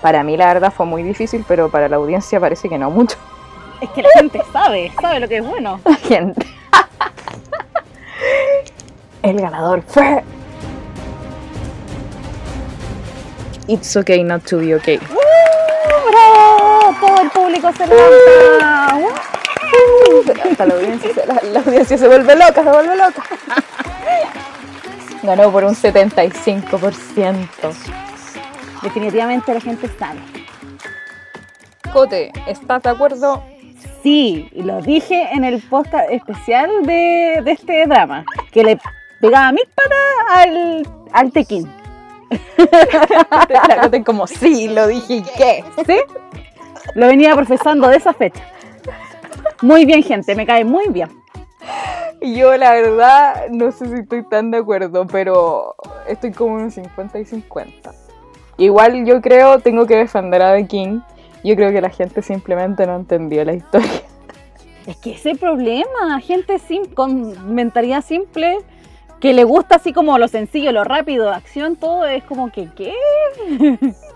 A: Para mí la verdad fue muy difícil, pero para la audiencia parece que no mucho.
B: Es que la gente sabe, sabe lo que es bueno.
A: La gente. El ganador fue. It's okay not to be okay.
B: ¡Uh, ¡Bravo! Todo el público se levanta.
A: Hasta la audiencia, se, la, la audiencia se vuelve loca, se vuelve loca. Ganó por un 75%.
B: Definitivamente la gente sabe.
A: Cote, ¿estás de acuerdo?
B: Sí, y lo dije en el podcast especial de, de este drama, que le pegaba mil patas al, al tequín.
A: La Cote como, sí, lo dije, ¿y qué?
B: ¿Sí? Lo venía profesando de esa fecha. Muy bien, gente, me cae muy bien.
A: Yo la verdad no sé si estoy tan de acuerdo, pero estoy como en 50 y 50. Igual yo creo, tengo que defender a The King. Yo creo que la gente simplemente no entendió la historia.
B: Es que ese problema, gente sim con mentalidad simple, que le gusta así como lo sencillo, lo rápido, acción, todo es como que, ¿qué?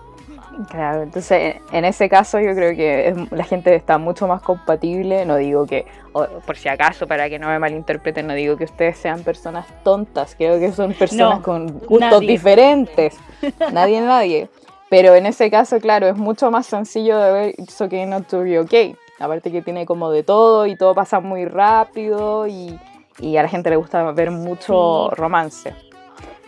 A: Claro, entonces en ese caso yo creo que es- la gente está mucho más compatible. No digo que, o por si acaso, para que no me malinterpreten, no digo que ustedes sean personas tontas. Creo que son personas
B: No,
A: con gustos
B: nadie.
A: diferentes. Nadie, nadie. Pero en ese caso, claro, es mucho más sencillo de ver It's Okay Not to Be Okay. Aparte que tiene como de todo y todo pasa muy rápido y, y a la gente le gusta ver mucho
B: Sí.
A: romance.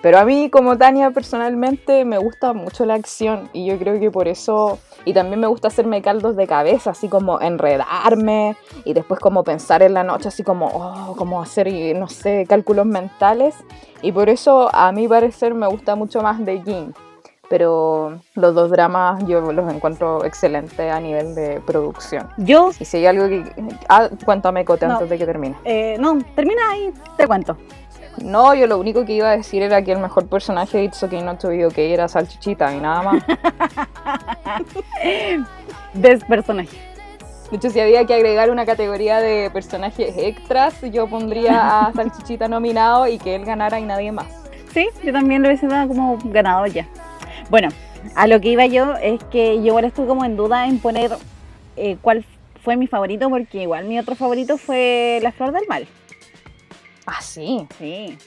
A: Pero a mí, como Tania, personalmente me gusta mucho la acción y yo creo que por eso, y también me gusta hacerme caldos de cabeza, así como enredarme y después como pensar en la noche, así como, oh, como hacer, no sé, cálculos mentales. Y por eso, a mi parecer, me gusta mucho más The King. Pero los dos dramas yo los encuentro excelentes a nivel de producción.
B: Yo,
A: Y si hay algo que... Ah, cuéntame, Cote,
B: No.
A: antes de que termine.
B: eh, no, termina ahí, te cuento.
A: No, yo lo único que iba a decir era que el mejor personaje de It's Okay Not to Be Okay era Salchichita y nada más.
B: Des personaje.
A: De hecho, si había que agregar una categoría de personajes extras, yo pondría a Salchichita nominado y que él ganara y nadie más.
B: Sí, yo también lo hubiese dado como ganador ya. Bueno, a lo que iba yo es que yo igual estuve como en duda en poner eh, cuál fue mi favorito, porque igual mi otro favorito fue La Flor del Mal.
A: Ah, sí.
B: Sí.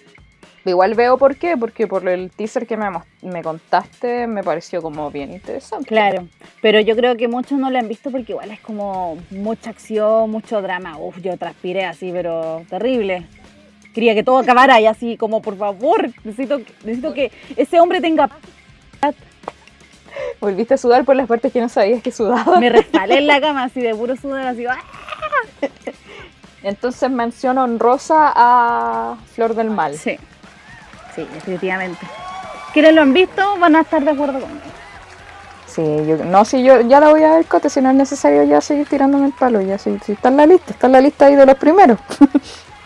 A: Igual veo por qué, porque por el teaser que me, me contaste me pareció como bien interesante.
B: Claro, pero yo creo que muchos no lo han visto porque igual es como mucha acción, mucho drama. Uf, yo transpiré así, pero terrible. Quería que todo acabara y así como, por favor, necesito, necesito que ese hombre tenga...
A: Volviste a sudar por las partes que no sabías que sudaba.
B: Me resbalé en la cama así de puro sudor, así... ¡ah!
A: Entonces menciono honrosa a Flor del Mal.
B: Sí, sí, definitivamente. Quienes lo han visto van a estar de acuerdo conmigo.
A: Sí, yo, no, si yo ya la voy a ver, Cote, si no es necesario ya seguir tirándome el palo, ya si, si está en la lista, está en la lista ahí de los primeros.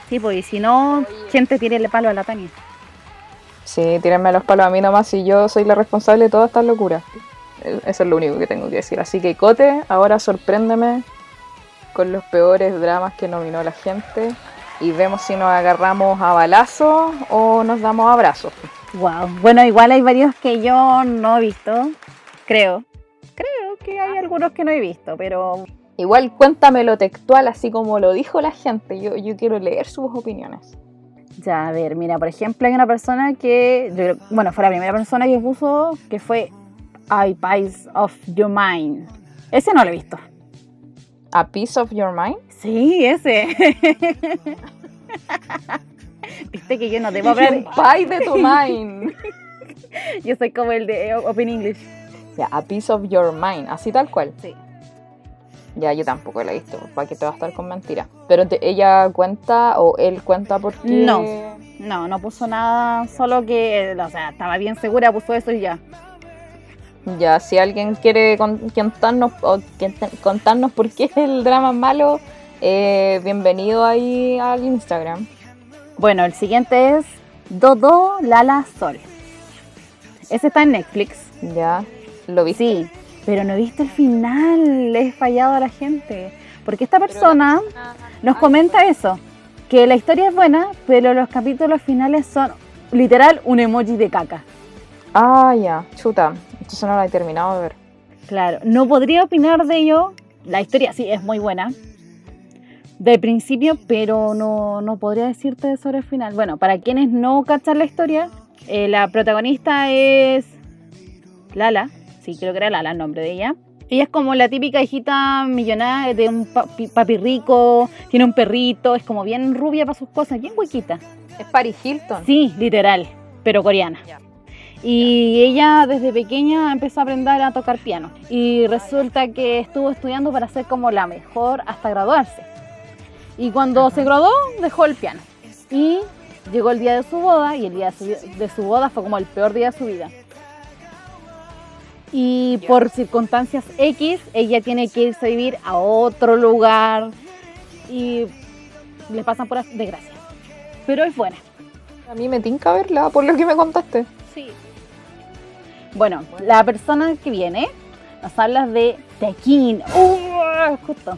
B: Sí, pues y si no, gente tírele palo a la Tania.
A: Sí, tírenme los palos a mí nomás y yo soy la responsable de toda esta locura. Eh, Eso es lo único que tengo que decir. Así que Cote, ahora sorpréndeme con los peores dramas que nominó la gente y vemos si nos agarramos a balazo o nos damos abrazos.
B: Wow. Bueno, igual hay varios que yo no he visto, creo. Creo que hay algunos que no he visto, pero
A: Igual cuéntamelo textual, así como lo dijo la gente. Yo, yo quiero leer sus opiniones.
B: ya, a ver, mira, por ejemplo, hay una persona que, yo bueno, fue la primera persona que puso que fue I Pies of Your Mind. Ese no lo he visto.
A: A Piece of Your Mind.
B: Sí, ese. Viste que yo no debo hablar.
A: Pie de tu mind.
B: Yo soy como el de Open English.
A: Ya, A Piece of Your Mind, así tal cual.
B: Sí.
A: Ya, yo tampoco la he visto, para que te va a estar con mentira. Pero te- ella cuenta o él cuenta por qué.
B: No. No, no puso nada, solo que, o sea, estaba bien segura, puso eso y ya.
A: Ya, si alguien quiere con- contarnos, o contarnos por qué el drama es malo, eh, bienvenido ahí al Instagram.
B: Bueno, el siguiente es Dodo Lala Sol. Ese está en Netflix.
A: Ya. ¿Lo viste?
B: Sí, pero no he visto el final. Le he fallado a la gente. Porque esta persona nos comenta eso. Que la historia es buena, pero los capítulos finales son literal un emoji de caca.
A: Ah, ya. Chuta. Entonces no la he terminado de ver.
B: Claro, no podría opinar de ello. La historia sí es muy buena. De principio, pero no, no podría decirte sobre el final. Bueno, para quienes no cachan la historia, eh, la protagonista es Lala. Sí, creo que era Lala el nombre de ella. Ella es como la típica hijita millonaria de un papi, papi rico, tiene un perrito, es como bien rubia para sus cosas, bien huequita.
A: Es Paris Hilton.
B: Sí, literal, pero coreana. Y ella desde pequeña empezó a aprender a tocar piano. Y resulta que estuvo estudiando para ser como la mejor hasta graduarse. Y cuando se graduó, dejó el piano. Y llegó el día de su boda, y el día de su, de su boda fue como el peor día de su vida. Y por circunstancias X, ella tiene que irse a vivir a otro lugar. Y le pasan puras desgracias. Pero es buena.
A: A mí me tinca verla, por lo que me contaste.
B: Sí. Bueno, la persona que viene nos habla de Tequín. ¡Uh! Justo.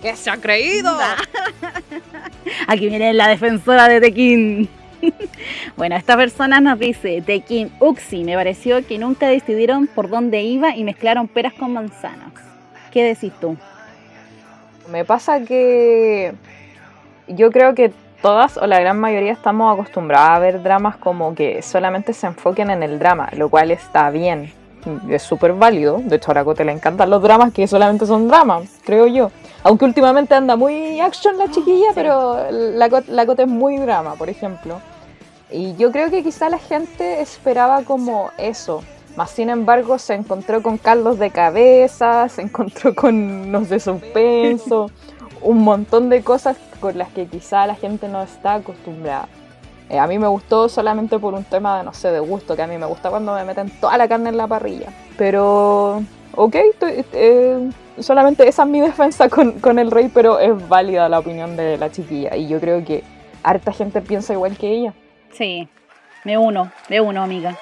A: ¿Qué se ha creído?
B: Aquí viene la defensora de Tequín. bueno, esta persona nos dice, Tequín Uxi, me pareció que nunca decidieron por dónde iba y mezclaron peras con manzanas. ¿Qué decís tú?
A: Me pasa que yo creo que todas o la gran mayoría estamos acostumbradas a ver dramas como que solamente se enfoquen en el drama, lo cual está bien, es súper válido. De hecho, a la Cote le encantan los dramas que solamente son dramas, creo yo. Aunque últimamente anda muy action la chiquilla,
B: Sí.
A: pero la, Cote- la Cote es muy drama, por ejemplo. Y yo creo que quizá la gente esperaba como eso. Más sin embargo, se encontró con Carlos de cabeza, se encontró con los de suspenso, un montón de cosas con las que quizá la gente no está acostumbrada. Eh, a mí me gustó solamente por un tema de, no sé, de gusto, que a mí me gusta cuando me meten toda la carne en la parrilla. Pero, ok, eh, solamente esa es mi defensa con, con el rey, pero es válida la opinión de la chiquilla. Y yo creo que harta gente piensa igual que ella.
B: Sí, de uno, de uno, amiga.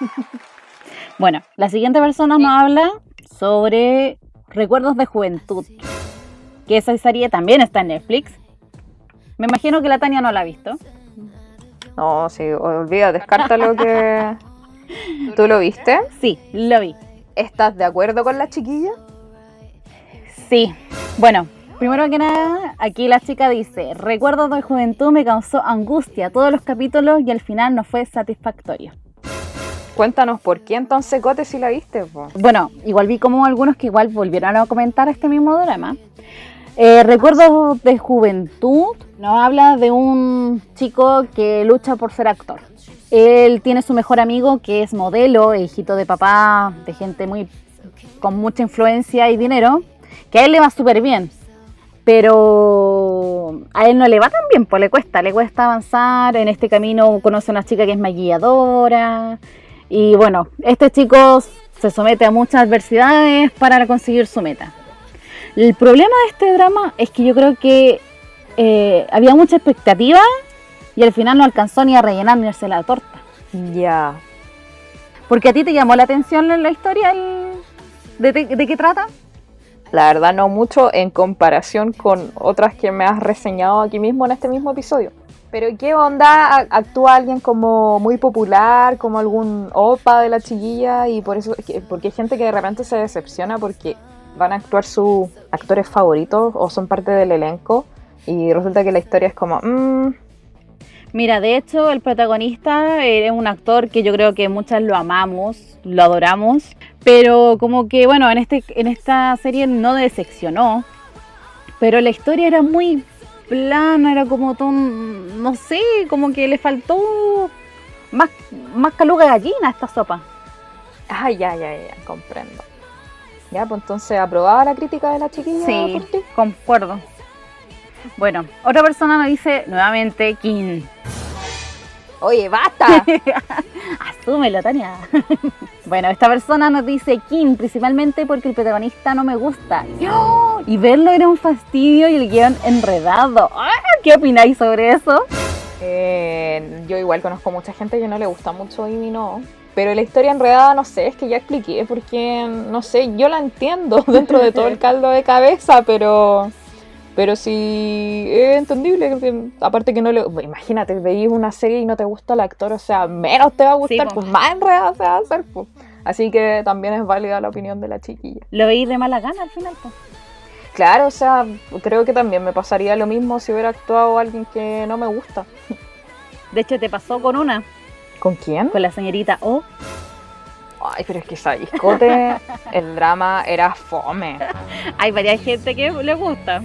B: bueno, la siguiente persona nos habla sobre recuerdos de juventud. Que esa serie también está en Netflix. Me imagino que la Tania no la ha visto.
A: No, sí, olvida, descarta lo que... ¿Tú lo viste?
B: Sí, lo vi.
A: ¿Estás de acuerdo con la chiquilla?
B: Sí. Bueno, primero que nada, aquí la chica dice, recuerdos de juventud me causó angustia todos los capítulos y al final no fue satisfactorio.
A: Cuéntanos por qué entonces Cote si la viste. po?
B: Bueno, igual vi como algunos que igual volvieron a comentar este mismo drama. Eh, recuerdos de juventud nos habla de un chico que lucha por ser actor. Él tiene su mejor amigo que es modelo, hijito de papá, de gente muy con mucha influencia y dinero, que a él le va súper bien. Pero a él no le va tan bien, pues le cuesta, le cuesta avanzar. En este camino conoce a una chica que es maquilladora. Y bueno, este chico se somete a muchas adversidades para conseguir su meta. El problema de este drama es que yo creo que eh, había mucha expectativa y al final no alcanzó ni a rellenar ni a hacerse la torta.
A: Ya.
B: Porque a ti te llamó la atención la historia el- de, de- de qué trata.
A: La verdad no mucho en comparación con otras que me has reseñado aquí mismo en este mismo episodio. Pero ¿qué onda? ¿A- ¿Actúa alguien como muy popular, como algún opa de la chiquilla? Y por eso, que- porque hay gente que de repente se decepciona porque van a actuar sus actores favoritos o son parte del elenco. Y resulta que la historia es como, mm,
B: Mira, de hecho, el protagonista era un actor que yo creo que muchas lo amamos, lo adoramos, pero como que, bueno, en, este, en esta serie no decepcionó, pero la historia era muy plana, era como todo, un- no sé, como que le faltó más, más caluga gallina a esta sopa.
A: ah, ya, ya, ya, comprendo. Ya, pues entonces, ¿aprobaba la crítica de la chiquilla
B: Sí,
A: por ti?
B: concuerdo. Bueno, otra persona me dice nuevamente King.
A: Oye, basta.
B: Asúmelo, Tania. bueno, esta persona nos dice Kim, principalmente porque el protagonista no me gusta. Y verlo era un fastidio y el guion enredado. ¡Ah! ¿Qué opináis sobre eso?
A: Eh, yo igual conozco mucha gente que no le gusta mucho y no. Pero la historia enredada, no sé, es que ya expliqué, porque, no sé, yo la entiendo dentro de todo el caldo de cabeza, pero... Pero sí es entendible, aparte que no le... Imagínate, veis una serie y no te gusta el actor, o sea, menos te va a gustar, pues más enredada se va a hacer, pues. Así que también es válida la opinión de la chiquilla.
B: Lo veí de mala gana al final, pues.
A: Claro, o sea, creo que también me pasaría lo mismo si hubiera actuado alguien que no me gusta.
B: De hecho, te pasó con una,
A: ¿Con quién?
B: con la señorita O.
A: Ay, pero es que esa discote, el drama era fome.
B: Hay varias gente que le gusta.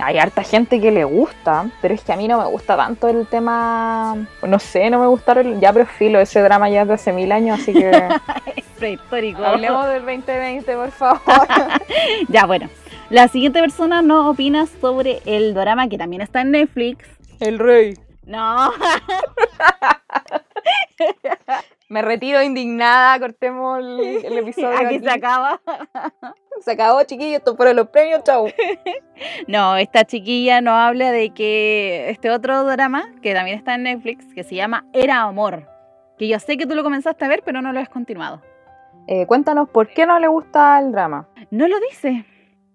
A: Hay harta gente que le gusta, pero es que a mí no me gusta tanto el tema. No sé, no me gustaron. Ya, pero filo, ese drama ya es de hace mil años, así que.
B: Prehistórico.
A: Hablemos del 2020, por favor.
B: Ya, bueno. La siguiente persona nos opina sobre el drama que también está en Netflix.
A: El rey.
B: No,
A: Me retiro indignada, cortemos el, el episodio.
B: aquí
A: aquí.
B: se acaba.
A: Se acabó, chiquillos, esto fueron los premios, chau.
B: No, esta chiquilla nos habla de que este otro drama, que también está en Netflix, que se llama Era Amor. Que yo sé que tú lo comenzaste a ver, pero no lo has continuado.
A: Eh, cuéntanos por qué no le gusta el drama.
B: No lo dice.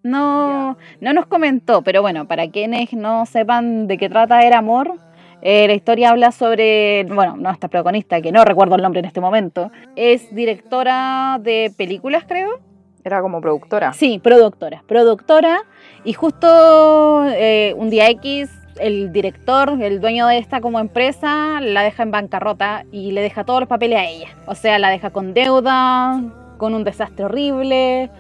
B: No, no nos comentó, pero bueno, para quienes no sepan de qué trata Era Amor, eh, la historia habla sobre, bueno, nuestra protagonista, que no recuerdo el nombre en este momento, es directora de películas, creo.
A: Era como productora.
B: Sí, productora, productora, y justo eh, un día X, el director, el dueño de esta como empresa, la deja en bancarrota y le deja todos los papeles a ella. O sea, la deja con deuda, con un desastre horrible,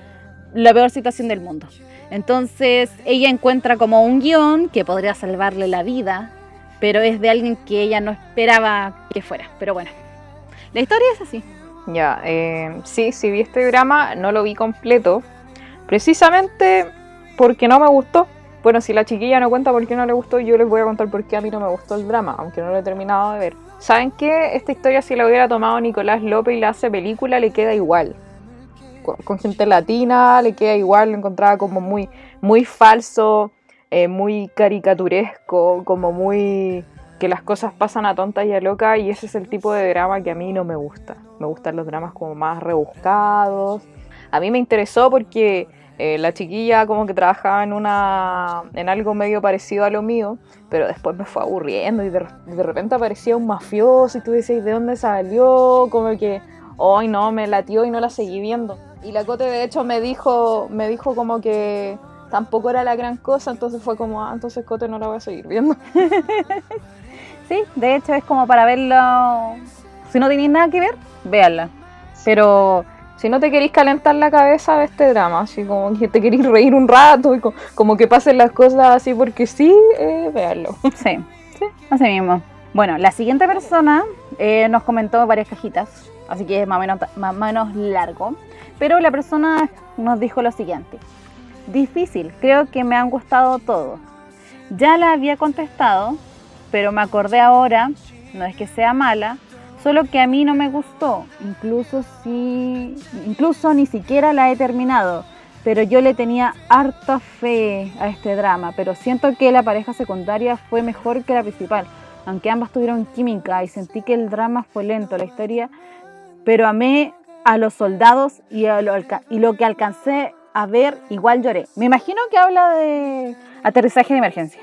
B: la peor situación del mundo. Entonces ella encuentra como un guion que podría salvarle la vida, pero es de alguien que ella no esperaba que fuera. Pero bueno, la historia es así.
A: Ya, eh, sí, sí vi este drama, no lo vi completo, precisamente porque no me gustó. Bueno, si la chiquilla no cuenta por qué no le gustó, yo les voy a contar por qué a mí no me gustó el drama, aunque no lo he terminado de ver. ¿Saben qué? Esta historia si la hubiera tomado Nicolás López y la hace película, le queda igual. Con, con gente latina, le queda igual, lo encontraba como muy, muy falso, eh, muy caricaturesco, como muy que las cosas pasan a tonta y a loca y ese es el tipo de drama que a mí no me gusta. Me gustan los dramas como más rebuscados. A mí me interesó porque eh, la chiquilla como que trabajaba en una en algo medio parecido a lo mío, pero después me fue aburriendo y de, de repente aparecía un mafioso y tú decías, ¿de dónde salió? Como que, hoy no, me latió y no la seguí viendo. Y la Cote de hecho me dijo, me dijo como que tampoco era la gran cosa, entonces fue como, ah, entonces Cote no la voy a seguir viendo.
B: Sí, de hecho es como para verlo. Si no tenéis nada que ver, véanla. Pero
A: Si no te queréis calentar la cabeza de este drama, así como que te queréis reír un rato y co- como, que pasen las cosas así porque sí, eh, véanlo.
B: sí, sí, así mismo. Bueno, la siguiente persona eh, nos comentó varias cajitas, así que es más o, menos, más o menos largo. Pero la persona nos dijo lo siguiente. Difícil, creo que me han gustado todos. Ya la había contestado, pero me acordé ahora, no es que sea mala, solo que a mí no me gustó, incluso si incluso ni siquiera la he terminado, pero yo le tenía harta fe a este drama, pero siento que la pareja secundaria fue mejor que la principal, aunque ambas tuvieron química y sentí que el drama fue lento, la historia, pero amé a los soldados y, a lo, y lo que alcancé a ver igual lloré. Me imagino que habla de aterrizaje de emergencia,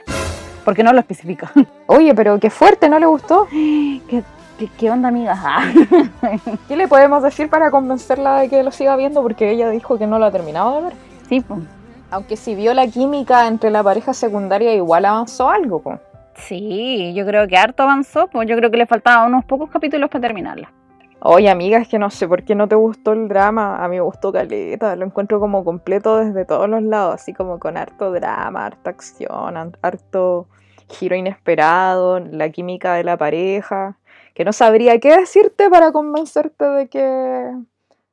B: porque no lo especifica.
A: Oye, pero qué fuerte, ¿no le gustó?
B: ¿Qué, qué, qué onda, amiga? Ah.
A: ¿Qué le podemos decir para convencerla de que lo siga viendo? Porque ella dijo que no lo ha terminado de ver.
B: Sí, pues.
A: Aunque si vio la química entre la pareja secundaria, igual avanzó algo, po.
B: Sí, yo creo que harto avanzó, pues yo creo que le faltaban unos pocos capítulos para terminarla.
A: Oye, amiga, es que no sé por qué no te gustó el drama. A mí me gustó caleta, lo encuentro como completo desde todos los lados, así como con harto drama, harta acción, har- harto giro inesperado, la química de la pareja, que no sabría qué decirte para convencerte de que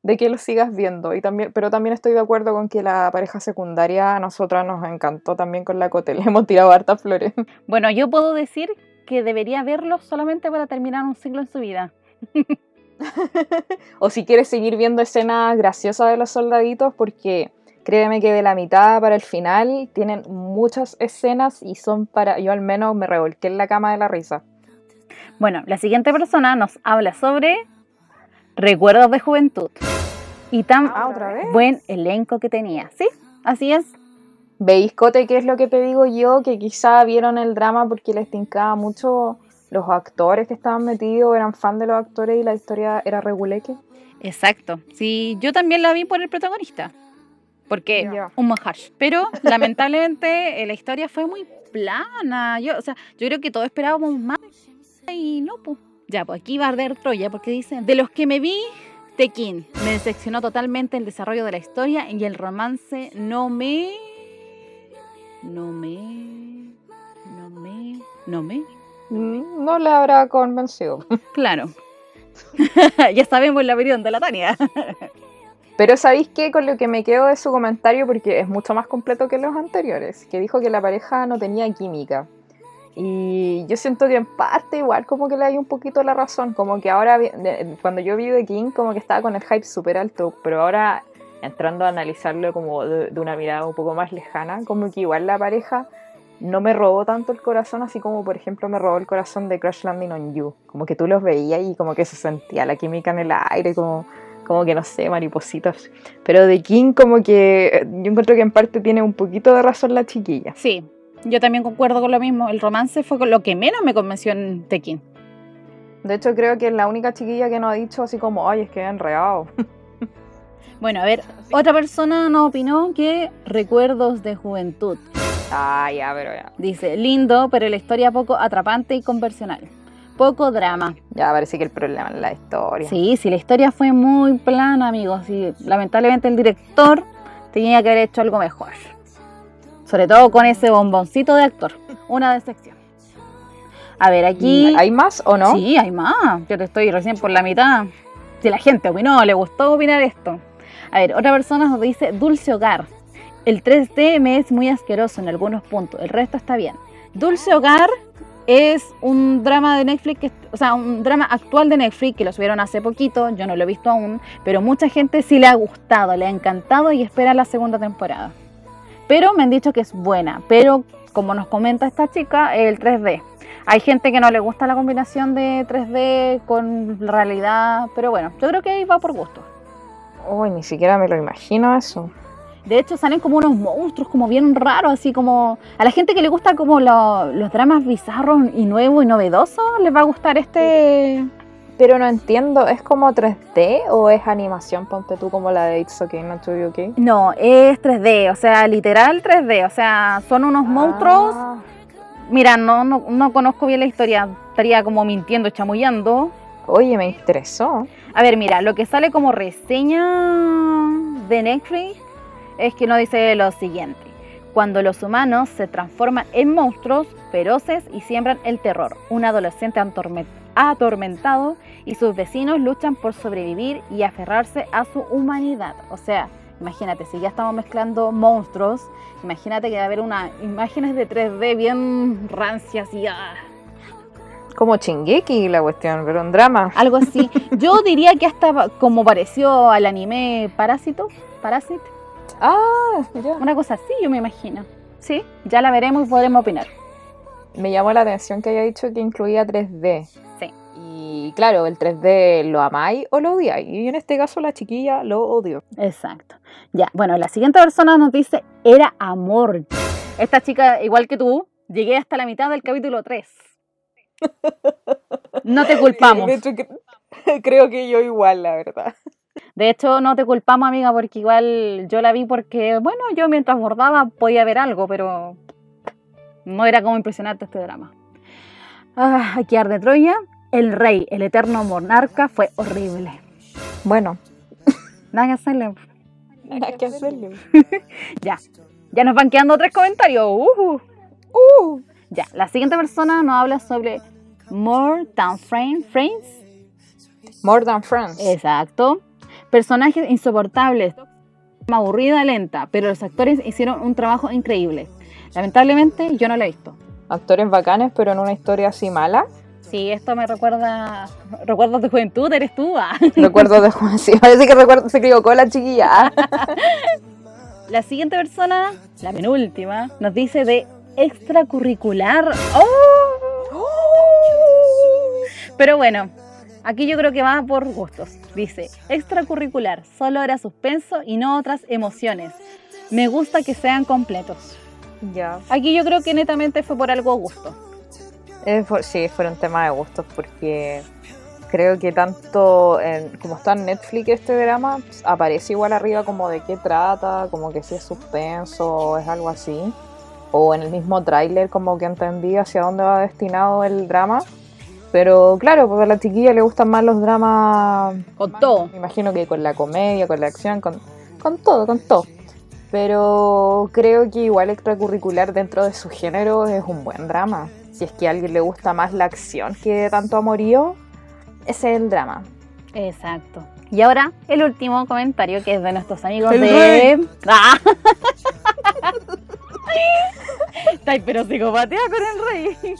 A: de que lo sigas viendo. Y también, pero también estoy de acuerdo con que la pareja secundaria a nosotras nos encantó también con la Cote. Le hemos tirado hartas flores.
B: Bueno, yo puedo decir que debería verlo solamente para terminar un ciclo en su vida.
A: o si quieres seguir viendo escenas graciosas de los soldaditos, porque créeme que de la mitad para el final tienen muchas escenas y son para. Yo al menos me revolqué en la cama de la risa.
B: Bueno, la siguiente persona nos habla sobre recuerdos de juventud. Y tan
A: Ah,
B: buen elenco que tenía. Sí, así es.
A: ¿Veis, Cote, qué es lo que te digo yo? Que quizá vieron el drama porque les tincaba mucho los actores que estaban metidos, eran fan de los actores y la historia era reguleque.
B: Exacto. Sí, yo también la vi por el protagonista. Porque
A: Ya.
B: un mahash. Pero lamentablemente eh, la historia fue muy plana. Yo, o sea, yo creo que todos esperábamos más y no, pues. Ya, pues aquí va a arder Troya porque dice, de los que me vi, Tekin me decepcionó totalmente el desarrollo de la historia y el romance no me... No me... No me... No me...
A: No le habrá convencido.
B: Claro. ya sabemos la opinión de la Tania.
A: Pero ¿sabéis qué? Con lo que me quedo de su comentario, porque es mucho más completo que los anteriores, que dijo que la pareja no tenía química. Y yo siento que en parte igual como que le hay un poquito la razón, como que ahora de- cuando yo vi The King como que estaba con el hype súper alto, pero ahora entrando a analizarlo como de, de una mirada un poco más lejana, como que igual la pareja no me robó tanto el corazón, así como por ejemplo me robó el corazón de Crash Landing on You, como que tú los veías y como que se sentía la química en el aire, como, como que no sé, maripositas. Pero The King como que yo encuentro que en parte tiene un poquito de razón la chiquilla.
B: Sí, yo también concuerdo con lo mismo. El romance fue lo que menos me convenció en Tekin.
A: De hecho, creo que es la única chiquilla que nos ha dicho así como, ay, es que enredado.
B: Bueno, a ver, otra persona nos opinó que recuerdos de juventud.
A: Ah, ya, pero ya.
B: Dice, lindo, pero la historia poco atrapante y conversional. Poco drama.
A: Ya parece que el problema es la historia.
B: Sí, sí, la historia fue muy plana, amigos. Y lamentablemente el director tenía que haber hecho algo mejor. Sobre todo con ese bomboncito de actor. Una decepción. A ver, aquí...
A: ¿Hay más o no?
B: Sí, hay más. Yo te estoy recién por la mitad. Si la gente opinó, le gustó opinar esto. A ver, otra persona nos dice Dulce Hogar. El 3D me es muy asqueroso en algunos puntos, el resto está bien. Dulce Hogar es un drama de Netflix, o sea, un drama actual de Netflix que lo subieron hace poquito, yo no lo he visto aún, pero mucha gente sí le ha gustado, le ha encantado y espera la segunda temporada. Pero me han dicho que es buena, pero como nos comenta esta chica, el 3D. Hay gente que no le gusta la combinación de 3D con realidad, pero bueno, yo creo que ahí va por gusto.
A: Uy, ni siquiera me lo imagino eso.
B: De hecho, salen como unos monstruos, como bien raros, así como... A la gente que le gusta como lo- los dramas bizarros y nuevos y novedosos, les va a gustar este...
A: Pero no entiendo, ¿es como 3D o es animación? Ponte tú como la de It's Okay, Not to Be Okay.
B: No, es 3D, o sea, literal 3D, o sea, son unos monstruos...
A: Ah,
B: Mira, no, no, no conozco bien la historia, estaría como mintiendo, chamullando.
A: Oye, me interesó.
B: A ver, mira, lo que sale como reseña de Netflix es que nos dice lo siguiente. Cuando los humanos se transforman en monstruos feroces y siembran el terror, un adolescente atorme- atormentado y sus vecinos luchan por sobrevivir y aferrarse a su humanidad. O sea, imagínate, si ya estamos mezclando monstruos, imagínate que va a haber unas imágenes de 3D bien rancias y ah,
A: Como Chingeki la cuestión, pero un drama.
B: algo así. Yo diría que hasta como pareció al anime Parásito, Parasite,
A: Ah, ya.
B: una cosa así yo me imagino. Sí, ya la veremos y podremos opinar.
A: Me llamó la atención que haya dicho que incluía 3D.
B: Sí.
A: Y claro, el 3D lo amáis o lo odiáis. Y en este caso la chiquilla lo odio.
B: Exacto. Ya, bueno, la siguiente persona nos dice, era amor. Esta chica, igual que tú, llegué hasta la mitad del capítulo 3. No te culpamos.
A: De hecho, creo que yo igual, la verdad.
B: De hecho, no te culpamos, amiga, porque igual yo la vi porque, bueno, yo mientras bordaba podía ver algo, pero no era como impresionante este drama. Ah, aquí arde Troya. El rey, el eterno monarca, fue horrible.
A: Bueno,
B: Nada que hacerle.
A: nada que hacerle.
B: Ya. Ya nos van quedando tres comentarios. ujú.
A: Uh,
B: Ya, la siguiente persona nos habla sobre More Than Friends. Friends.
A: more than friends.
B: Exacto. Personajes insoportables. Aburrida, lenta, pero los actores hicieron un trabajo increíble. Lamentablemente yo no la he visto.
A: Actores bacanes, pero en una historia así mala.
B: Sí, esto me recuerda recuerdos de juventud, eres tú. ah.
A: Recuerdo de Juan. Sí, parece que recuerdo, se equivocó la chiquilla.
B: La siguiente persona, la penúltima, nos dice de extracurricular. ¡Oh! Pero bueno, aquí yo creo que va por gustos. Dice, extracurricular, solo era suspenso y no otras emociones. Me gusta que sean completos.
A: Ya.
B: Aquí yo creo que netamente fue por algo gusto.
A: Eh, fue- sí, fue un tema de gustos porque creo que tanto en- como está en Netflix este drama, aparece igual arriba como de qué trata, como que si es suspenso o es algo así. O en el mismo tráiler como que entendí hacia dónde va destinado el drama. Pero claro, porque a la chiquilla le gustan más los dramas
B: Con todo.
A: me imagino que con la comedia, con la acción, con, con todo, con todo. Pero creo que igual extracurricular dentro de su género es un buen drama. Si es que a alguien le gusta más la acción que tanto amorío, ese es el drama.
B: Exacto. Y ahora el último comentario que es de nuestros amigos
A: El
B: de. ¡Ah! Estáis pero psicopatea con el rey.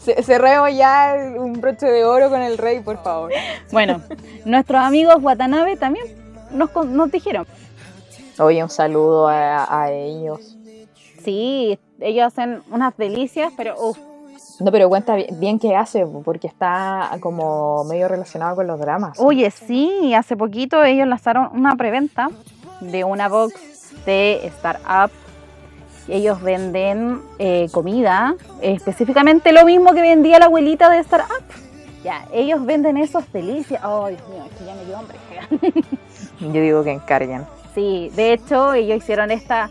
A: Ce- Cerremos ya un broche de oro con el rey, por favor.
B: Bueno, nuestros amigos Watanabe también nos, nos dijeron.
A: Oye, un saludo a, a ellos.
B: Sí, ellos hacen unas delicias, pero uf,
A: No, pero cuenta bien, bien qué hace, porque está como medio relacionado con los dramas.
B: Oye, sí, hace poquito ellos lanzaron una preventa de una box de Startup. Ellos venden eh, comida, específicamente lo mismo que vendía la abuelita de Startup. Ya, ellos venden esos delicias. Ay, Dios mío, es que ya me dio hambre.
A: Yo digo que encarguen.
B: Sí, de hecho, ellos hicieron esta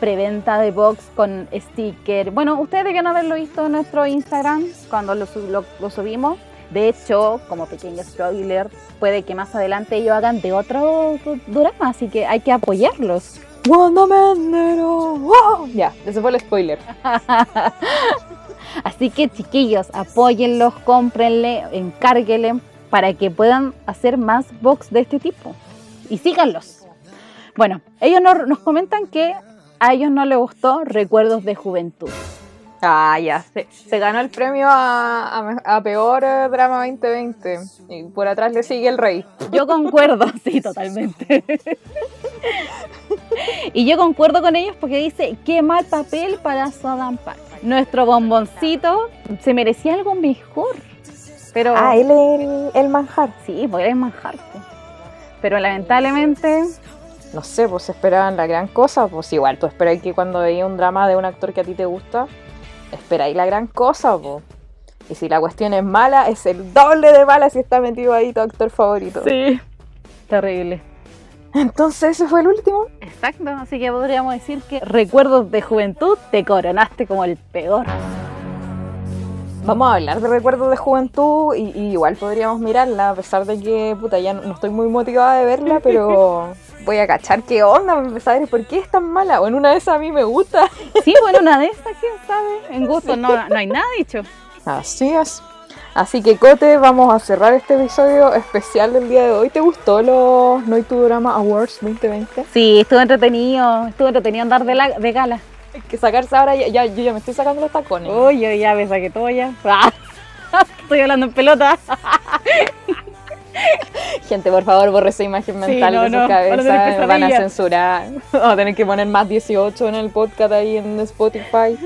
B: preventa de box con sticker. Bueno, ustedes debían haberlo visto en nuestro Instagram cuando lo, lo- lo subimos. De hecho, como pequeño spoiler, puede que más adelante ellos hagan de otro drama, así que hay que apoyarlos.
A: Wanda Mendero, wow. Ya, ese fue el spoiler.
B: Así que chiquillos, apóyenlos, cómprenle, encárguenle para que puedan hacer más box de este tipo. Y síganlos. Bueno, ellos nos, nos comentan que a ellos no les gustó Recuerdos de Juventud.
A: Ah, ya, se, se ganó el premio a, a me- a peor eh, drama 2020. Y por atrás le sigue el rey.
B: Yo concuerdo, sí, totalmente. y yo concuerdo con ellos porque dice, qué mal papel para Sodan Park. Nuestro bomboncito se merecía algo mejor. Pero
A: Ah, él es el, el manjar.
B: sí, podría manjar. po. Pero lamentablemente,
A: No sé, pues esperaban la gran cosa. Pues igual, tú esperáis que cuando veía un drama de un actor que a ti te gusta, esperáis la gran cosa, pues. Y si la cuestión es mala, es el doble de mala si está metido ahí tu actor favorito.
B: sí. Terrible.
A: Entonces, ese fue el último.
B: Exacto, así que podríamos decir que recuerdos de juventud te coronaste como el peor.
A: Vamos a hablar de recuerdos de juventud y, y igual podríamos mirarla, a pesar de que, puta, ya no, no estoy muy motivada de verla, pero voy a cachar qué onda, a empezar a ver por qué es tan mala. O en una de esas a mí me gusta.
B: Sí, bueno, una de esas, quién sabe. En gusto no, no hay nada dicho.
A: Así es. Así que, Cote, vamos a cerrar este episodio especial del día de hoy. ¿Te gustó los No to Drama Awards 2020?
B: Sí, estuvo entretenido, estuvo entretenido andar de, la, de gala.
A: Hay que sacarse ahora, ya, ya- yo ya me estoy sacando los tacones.
B: Uy, yo ya me saqué todo ya. Estoy hablando en pelota.
A: Gente, por favor, borre esa imagen
B: Sí,
A: mental
B: no,
A: de su
B: no, van
A: cabeza. Van a censurar. Vamos a tener que poner más 18 en el podcast ahí en Spotify.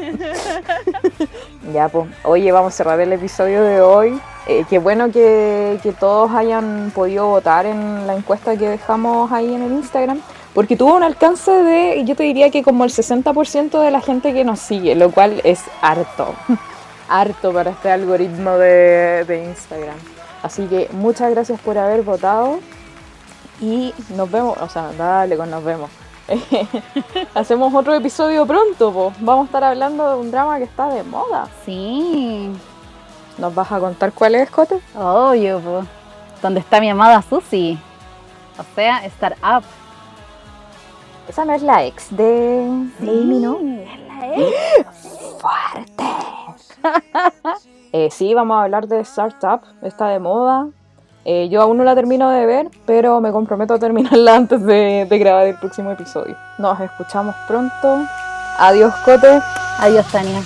A: ya, pues. Oye, vamos a cerrar el episodio de hoy. Eh, qué bueno que, que todos hayan podido votar en la encuesta que dejamos ahí en el Instagram. Porque tuvo un alcance de, yo te diría que como el 60% de la gente que nos sigue, lo cual es harto. harto para este algoritmo de, de Instagram. Así que muchas gracias por haber votado y nos vemos, o sea, dale con nos vemos. Hacemos otro episodio pronto, po. vamos a estar hablando de un drama que está de moda.
B: Sí.
A: ¿Nos vas a contar cuál es, Cote?
B: Obvio, po. ¿Dónde está mi amada Susi? O sea, Star Up.
A: Esa no es la ex de, Amy, ¿no?
B: Es la ex.
A: Fuerte. Eh, sí, vamos a hablar de Startup, está de moda. Eh, yo aún no la termino de ver, pero me comprometo a terminarla antes de, de grabar el próximo episodio. Nos escuchamos pronto. Adiós, Cote.
B: Adiós, Tania.